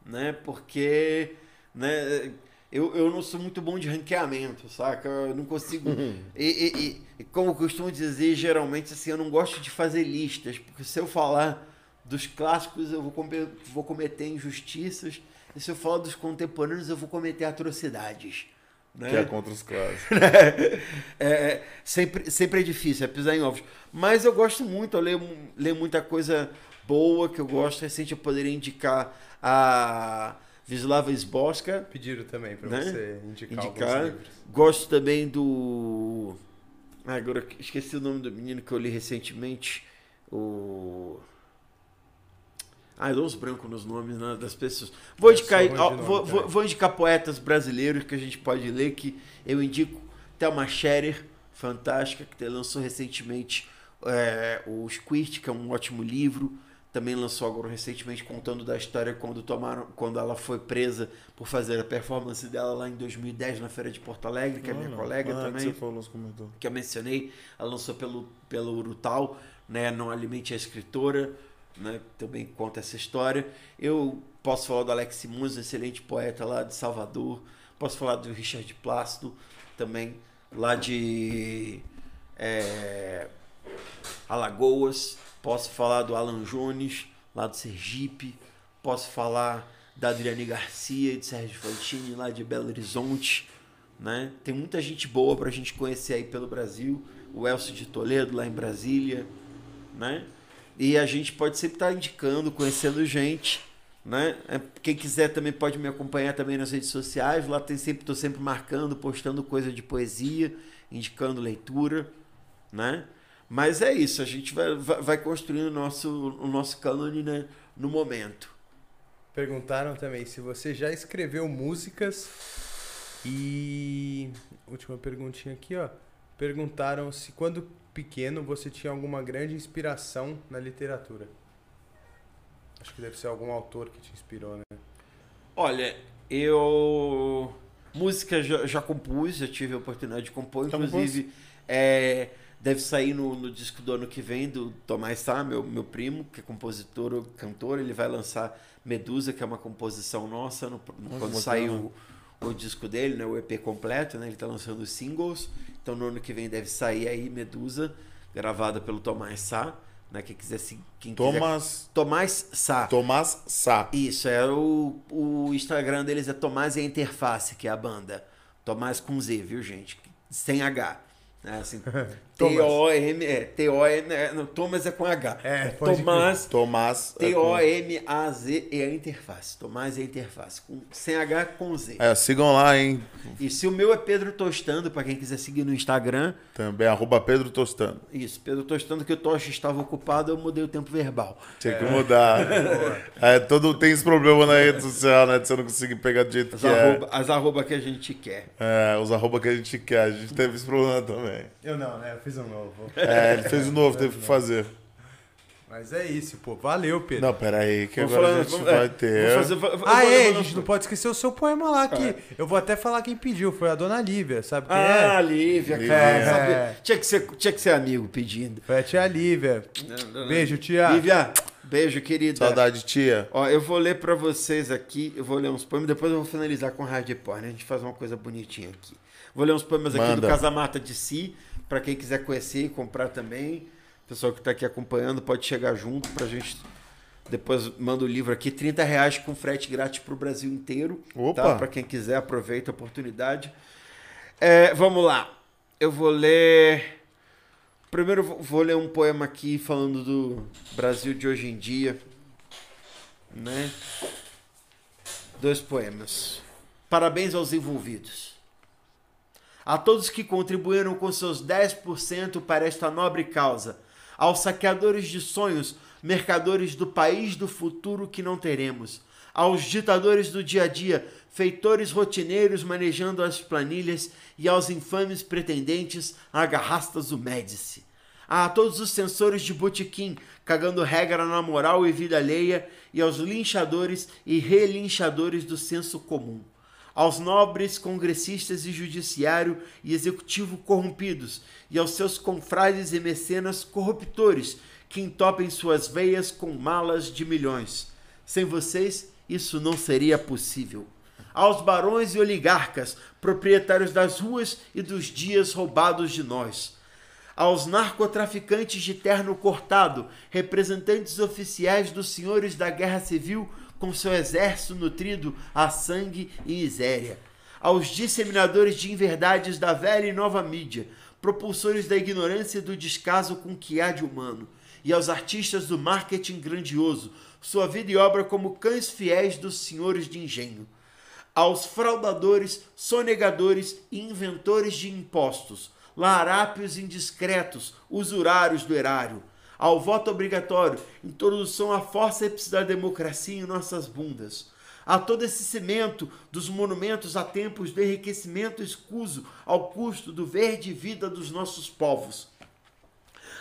né? Porque, né? Eu, eu não sou muito bom de ranqueamento, saca? Eu não consigo. e, e, e, como eu costumo dizer, geralmente, assim, eu não gosto de fazer listas, porque se eu falar dos clássicos eu vou, comer, vou cometer injustiças, se eu falar dos contemporâneos eu vou cometer atrocidades. Né? Que é contra os clássicos. é, é, sempre, sempre é difícil, é pisar em ovos. Mas eu gosto muito, eu leio, leio muita coisa boa que eu gosto. Recente eu poderia indicar a Wisława Sboska. Pediram também para né? você indicar, indicar. Gosto também do... Ah, agora esqueci o nome do menino que eu li recentemente o. Ah, eu dou uns brancos nos nomes né, das pessoas. Vou indicar, só um ó, vou, vou, vou indicar poetas brasileiros que a gente pode ler, que eu indico Thelma Scherer, fantástica, que lançou recentemente é, o Squirt, que é um ótimo livro. Também lançou agora recentemente contando da história quando tomaram, quando ela foi presa por fazer a performance dela lá em 2010 na feira de Porto Alegre, que é minha Olha, colega ah, que também Você falou, que eu mencionei, ela lançou pelo, pelo Urutau, né? Não Alimente a Escritora, né? Também conta essa história. Eu posso falar do Alex um excelente poeta lá de Salvador. Posso falar do Richard Plácido, também lá de é, Alagoas. Posso falar do Alan Jones, lá do Sergipe. Posso falar da Adriane Garcia, de Sérgio Fantini, lá de Belo Horizonte né? Tem muita gente boa pra gente conhecer aí pelo Brasil. O Elcio de Toledo lá em Brasília, né? E a gente pode sempre estar indicando, conhecendo gente, né? É, Quem quiser também pode me acompanhar também nas redes sociais. Lá tem sempre, tô sempre marcando, postando coisa de poesia, indicando leitura, né? Mas é isso, a gente vai, vai, vai construindo o nosso, o nosso cânone né, no momento. Perguntaram também se você já escreveu músicas e última perguntinha aqui, ó. Perguntaram se quando pequeno você tinha alguma grande inspiração na literatura. Acho que deve ser algum autor que te inspirou, né? Olha, eu. Música já, já compus, já tive a oportunidade de compor, Já inclusive. É, deve sair no, no disco do ano que vem do Tomás Sá, meu, meu primo, que é compositor, cantor. Ele vai lançar Medusa, que é uma composição nossa, no, no- quando sair o, o disco dele, né, o EP completo, né, ele está lançando os singles. Então no ano que vem deve sair aí Medusa, gravada pelo Tomás Sá. Né, quem quiser, se- quem quiser Tomás, Tomás Sá. Tomás Sá. Isso, é o, o Instagram deles é Tomás e a Interface, que é a banda. Tomás com Z, viu, gente? Sem H. É assim, T-O-M, é, T-O-M, é, não, Thomas é com H. É, pode Tomás, Tomás. é T-O-M-A-Z e a Interface. Tomás e a Interface. Com, sem H com Z. É, sigam lá, hein? E se o meu é Pedro Tostando, pra quem quiser seguir no Instagram, Também, arroba Pedro Tostando. isso, Pedro Tostando, que o Tocha estava ocupado, eu mudei o tempo verbal. Tinha que mudar. É, todo, tem esse problema na rede social, né? De você não conseguir pegar do jeito As que é. arroba, as arroba que a gente quer. É, os arroba que a gente quer. A gente teve esse problema também. Eu não, né? Eu fiz um novo. É, ele fez o novo, teve que fazer. Mas é isso, pô. Valeu, Pedro. Não, pera aí, que Vamos agora falar- a gente vamos- vai é, ter. fazer- vou- Ah, vou- é, a gente não pode esquecer o seu poema lá aqui. Eu vou até falar quem pediu, foi a dona Lívia, sabe quem Ah, é? Lívia, Lívia. cara. É. Tinha, que ser, tinha que ser amigo pedindo. Foi a tia Lívia. Beijo, tia. Lívia, beijo, querida. Saudade, tia. Ó, eu vou ler pra vocês aqui, eu vou ler uns poemas, depois eu vou finalizar com hardcore, né? A gente faz uma coisa bonitinha aqui. Vou ler uns poemas aqui do Manda. Casamata de Si, pra quem quiser conhecer e comprar também. O pessoal que tá aqui acompanhando pode chegar junto pra gente. Depois manda o livro aqui, 30 reais com frete grátis pro Brasil inteiro. Opa. Tá? Pra quem quiser, aproveita a oportunidade. É, vamos lá. Eu vou ler. Primeiro vou ler um poema aqui falando do Brasil de hoje em dia. Né? Dois poemas. Parabéns aos envolvidos. A todos que contribuíram com seus 10% para esta nobre causa. Aos saqueadores de sonhos, mercadores do país do futuro que não teremos. Aos ditadores do dia a dia, feitores rotineiros manejando as planilhas e aos infames pretendentes agarrastas do Médici. A todos os censores de botequim, cagando regra na moral e vida alheia, e aos linchadores e relinchadores do senso comum. Aos nobres congressistas e judiciário e executivo corrompidos, e aos seus confrades e mecenas corruptores, que entopem suas veias com malas de milhões. Sem vocês, isso não seria possível aos barões e oligarcas, proprietários das ruas e dos dias roubados de nós, aos narcotraficantes de terno cortado, representantes oficiais dos senhores da guerra civil com seu exército nutrido a sangue e miséria, aos disseminadores de inverdades da velha e nova mídia, propulsores da ignorância e do descaso com que há de humano, e aos artistas do marketing grandioso, sua vida e obra como cães fiéis dos senhores de engenho. Aos fraudadores, sonegadores e inventores de impostos, larápios indiscretos, usurários do erário, ao voto obrigatório, introdução à forceps da democracia em nossas bundas, a todo esse cimento dos monumentos a tempos de enriquecimento escuso ao custo do verde vida dos nossos povos.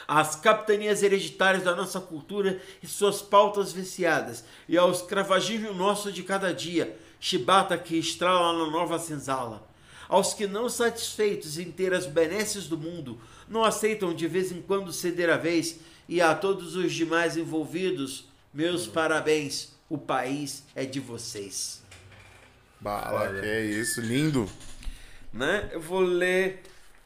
Às capitanias hereditárias da nossa cultura e suas pautas viciadas, e ao escravagismo nosso de cada dia, chibata que estrala na nova senzala. Aos que não satisfeitos em ter as benesses do mundo, não aceitam de vez em quando ceder a vez e a todos os demais envolvidos, meus parabéns. O país é de vocês. Bala, que é isso, lindo. Né? Eu vou ler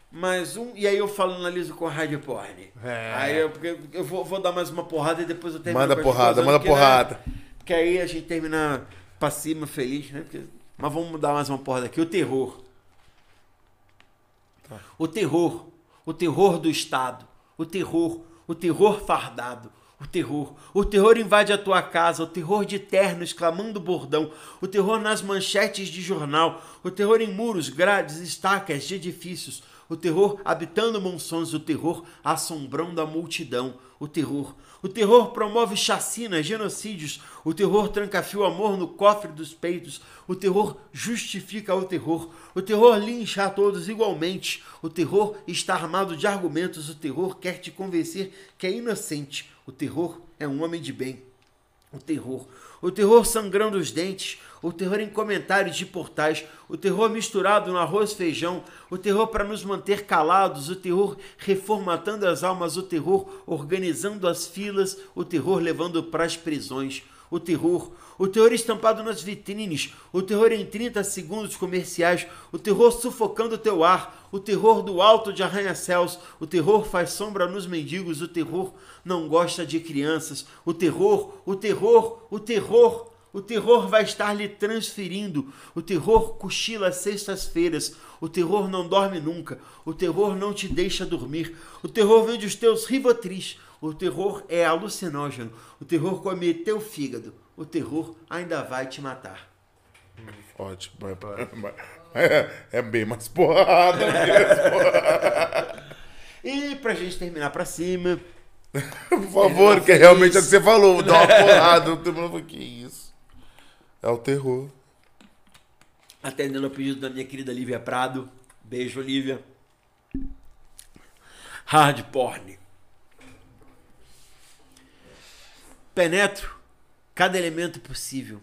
mais um e aí eu falo analiso com a Rádio Porn. É. Aí eu, eu vou, vou, dar mais uma porrada e depois eu termino. Manda porrada, manda porque, porrada. Né? Porque aí a gente termina pra cima feliz, né? Porque, mas vamos dar mais uma porrada aqui. O terror. Tá. O terror. O terror do Estado. O terror o terror fardado, o terror. O terror invade a tua casa, o terror de terno exclamando bordão, o terror nas manchetes de jornal, o terror em muros, grades, estacas de edifícios, o terror habitando monções, o terror assombrando a multidão, o terror. O terror promove chacinas, genocídios, o terror tranca-fio amor no cofre dos peitos, o terror justifica o terror, o terror lincha a todos igualmente, o terror está armado de argumentos, o terror quer te convencer que é inocente, o terror é um homem de bem. O terror, o terror sangrando os dentes, o terror em comentários de portais, o terror misturado no arroz feijão, o terror para nos manter calados, o terror reformatando as almas, o terror organizando as filas, o terror levando para as prisões, o terror, o terror estampado nas vitrines, o terror em 30 segundos comerciais, o terror sufocando o teu ar, o terror do alto de arranha-céus, o terror faz sombra nos mendigos, o terror não gosta de crianças, o terror, o terror, o terror, o terror vai estar lhe transferindo. O terror cochila sextas-feiras. O terror não dorme nunca. O terror não te deixa dormir. O terror vende os teus rivotris. O terror é alucinógeno. O terror come teu fígado. O terror ainda vai te matar. Ótimo. É, é bem mais porrada. e pra gente terminar pra cima. Por favor, que é realmente é o que você falou. Dá uma porrada. Que isso? É o terror. Atendendo ao pedido da minha querida Lívia Prado. Beijo, Lívia. Hard porn. Penetro cada elemento possível: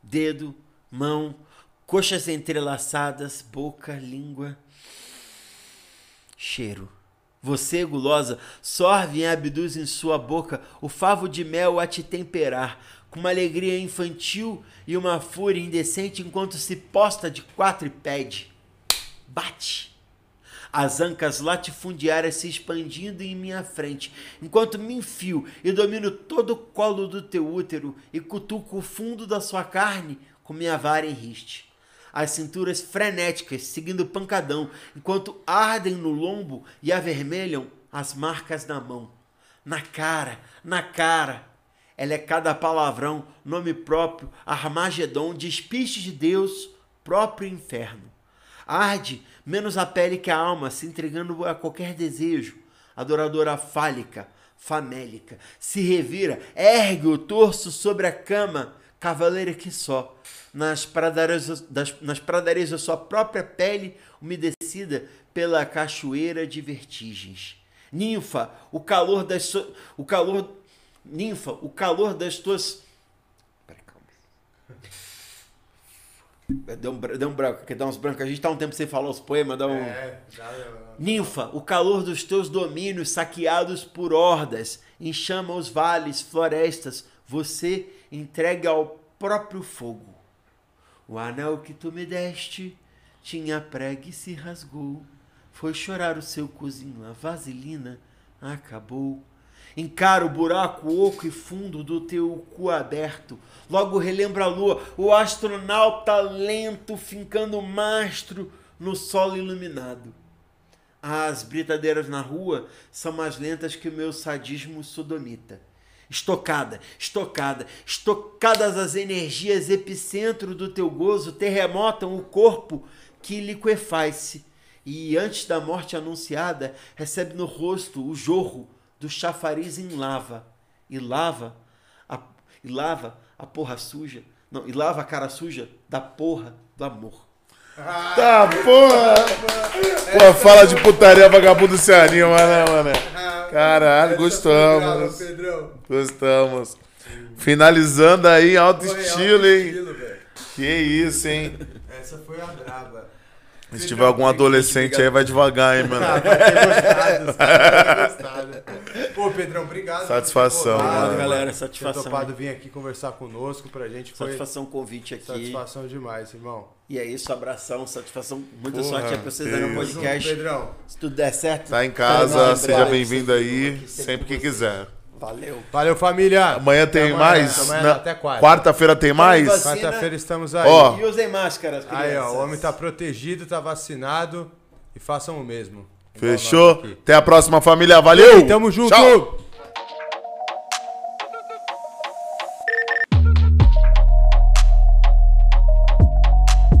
dedo, mão, coxas entrelaçadas, boca, língua, cheiro. Você, gulosa, sorve e abduz em sua boca o favo de mel a te temperar, com uma alegria infantil e uma fúria indecente enquanto se posta de quatro e pede. Bate. As ancas latifundiárias se expandindo em minha frente, enquanto me enfio e domino todo o colo do teu útero e cutuco o fundo da sua carne com minha vara em riste. As cinturas frenéticas seguindo pancadão, enquanto ardem no lombo e avermelham as marcas na mão. Na cara, na cara, ela é cada palavrão, nome próprio, Armagedon, despiste de Deus, próprio inferno. Arde menos a pele que a alma, se entregando a qualquer desejo. Adoradora fálica, famélica, se revira, ergue o torso sobre a cama, cavaleira que só, nas pradarias, das, nas pradarias da sua própria pele, umedecida pela cachoeira de vertigens. Ninfa, o calor das o calor Ninfa, o calor das tuas. Peraí, calma. Deu um, deu um branco, que dá uns brancos. A gente tá um tempo sem falar os poemas, dá um. É, já, já. Ninfa, o calor dos teus domínios saqueados por hordas, enxama os vales, florestas, você entregue ao próprio fogo. O anel que tu me deste tinha prega e se rasgou. Foi chorar o seu cozinho, a vaselina acabou. Encara o buraco oco e fundo do teu cu aberto. Logo relembra a lua, o astronauta lento fincando mastro no solo iluminado. As britadeiras na rua são mais lentas que o meu sadismo sodomita. Estocada, estocada, estocadas as energias epicentro do teu gozo terremotam o corpo que liquefaz-se e antes da morte anunciada recebe no rosto o jorro do chafariz em lava e lava a, e lava a porra suja. Não, e lava a cara suja da porra do amor. Tá, porra! Pô, fala de putaria, vagabundo se anima, né, mano? Caralho, gostamos. Pedrão. Gostamos. Finalizando aí, alto estilo, alto hein? estilo. Que isso, hein? Essa foi a braba. Se tiver algum adolescente aí, vai devagar, hein, mano? Ah, vai ter gostado, vão ter gostado. Pô, Pedrão, obrigado. Satisfação, mano. galera, Ter satisfação. topado vir aqui conversar conosco pra gente. Foi Satisfação o convite aqui. satisfação demais, irmão. E é isso, abração, satisfação. Muita Porra, sorte aí pra vocês aí no podcast. Pedrão. Se tudo der certo. Tá em casa, seja bem-vindo aí, sempre que quiser. Valeu. Valeu, família. Amanhã tem amanhã, mais? amanhã Na- até quarta. Quarta-feira tem mais? Quarta-feira estamos aí. Ó. E usem máscaras, Aí, ó, crianças. o homem tá protegido, tá vacinado e façam o mesmo. Fechou? Até a próxima, família. Valeu! Tamo junto! Tchau.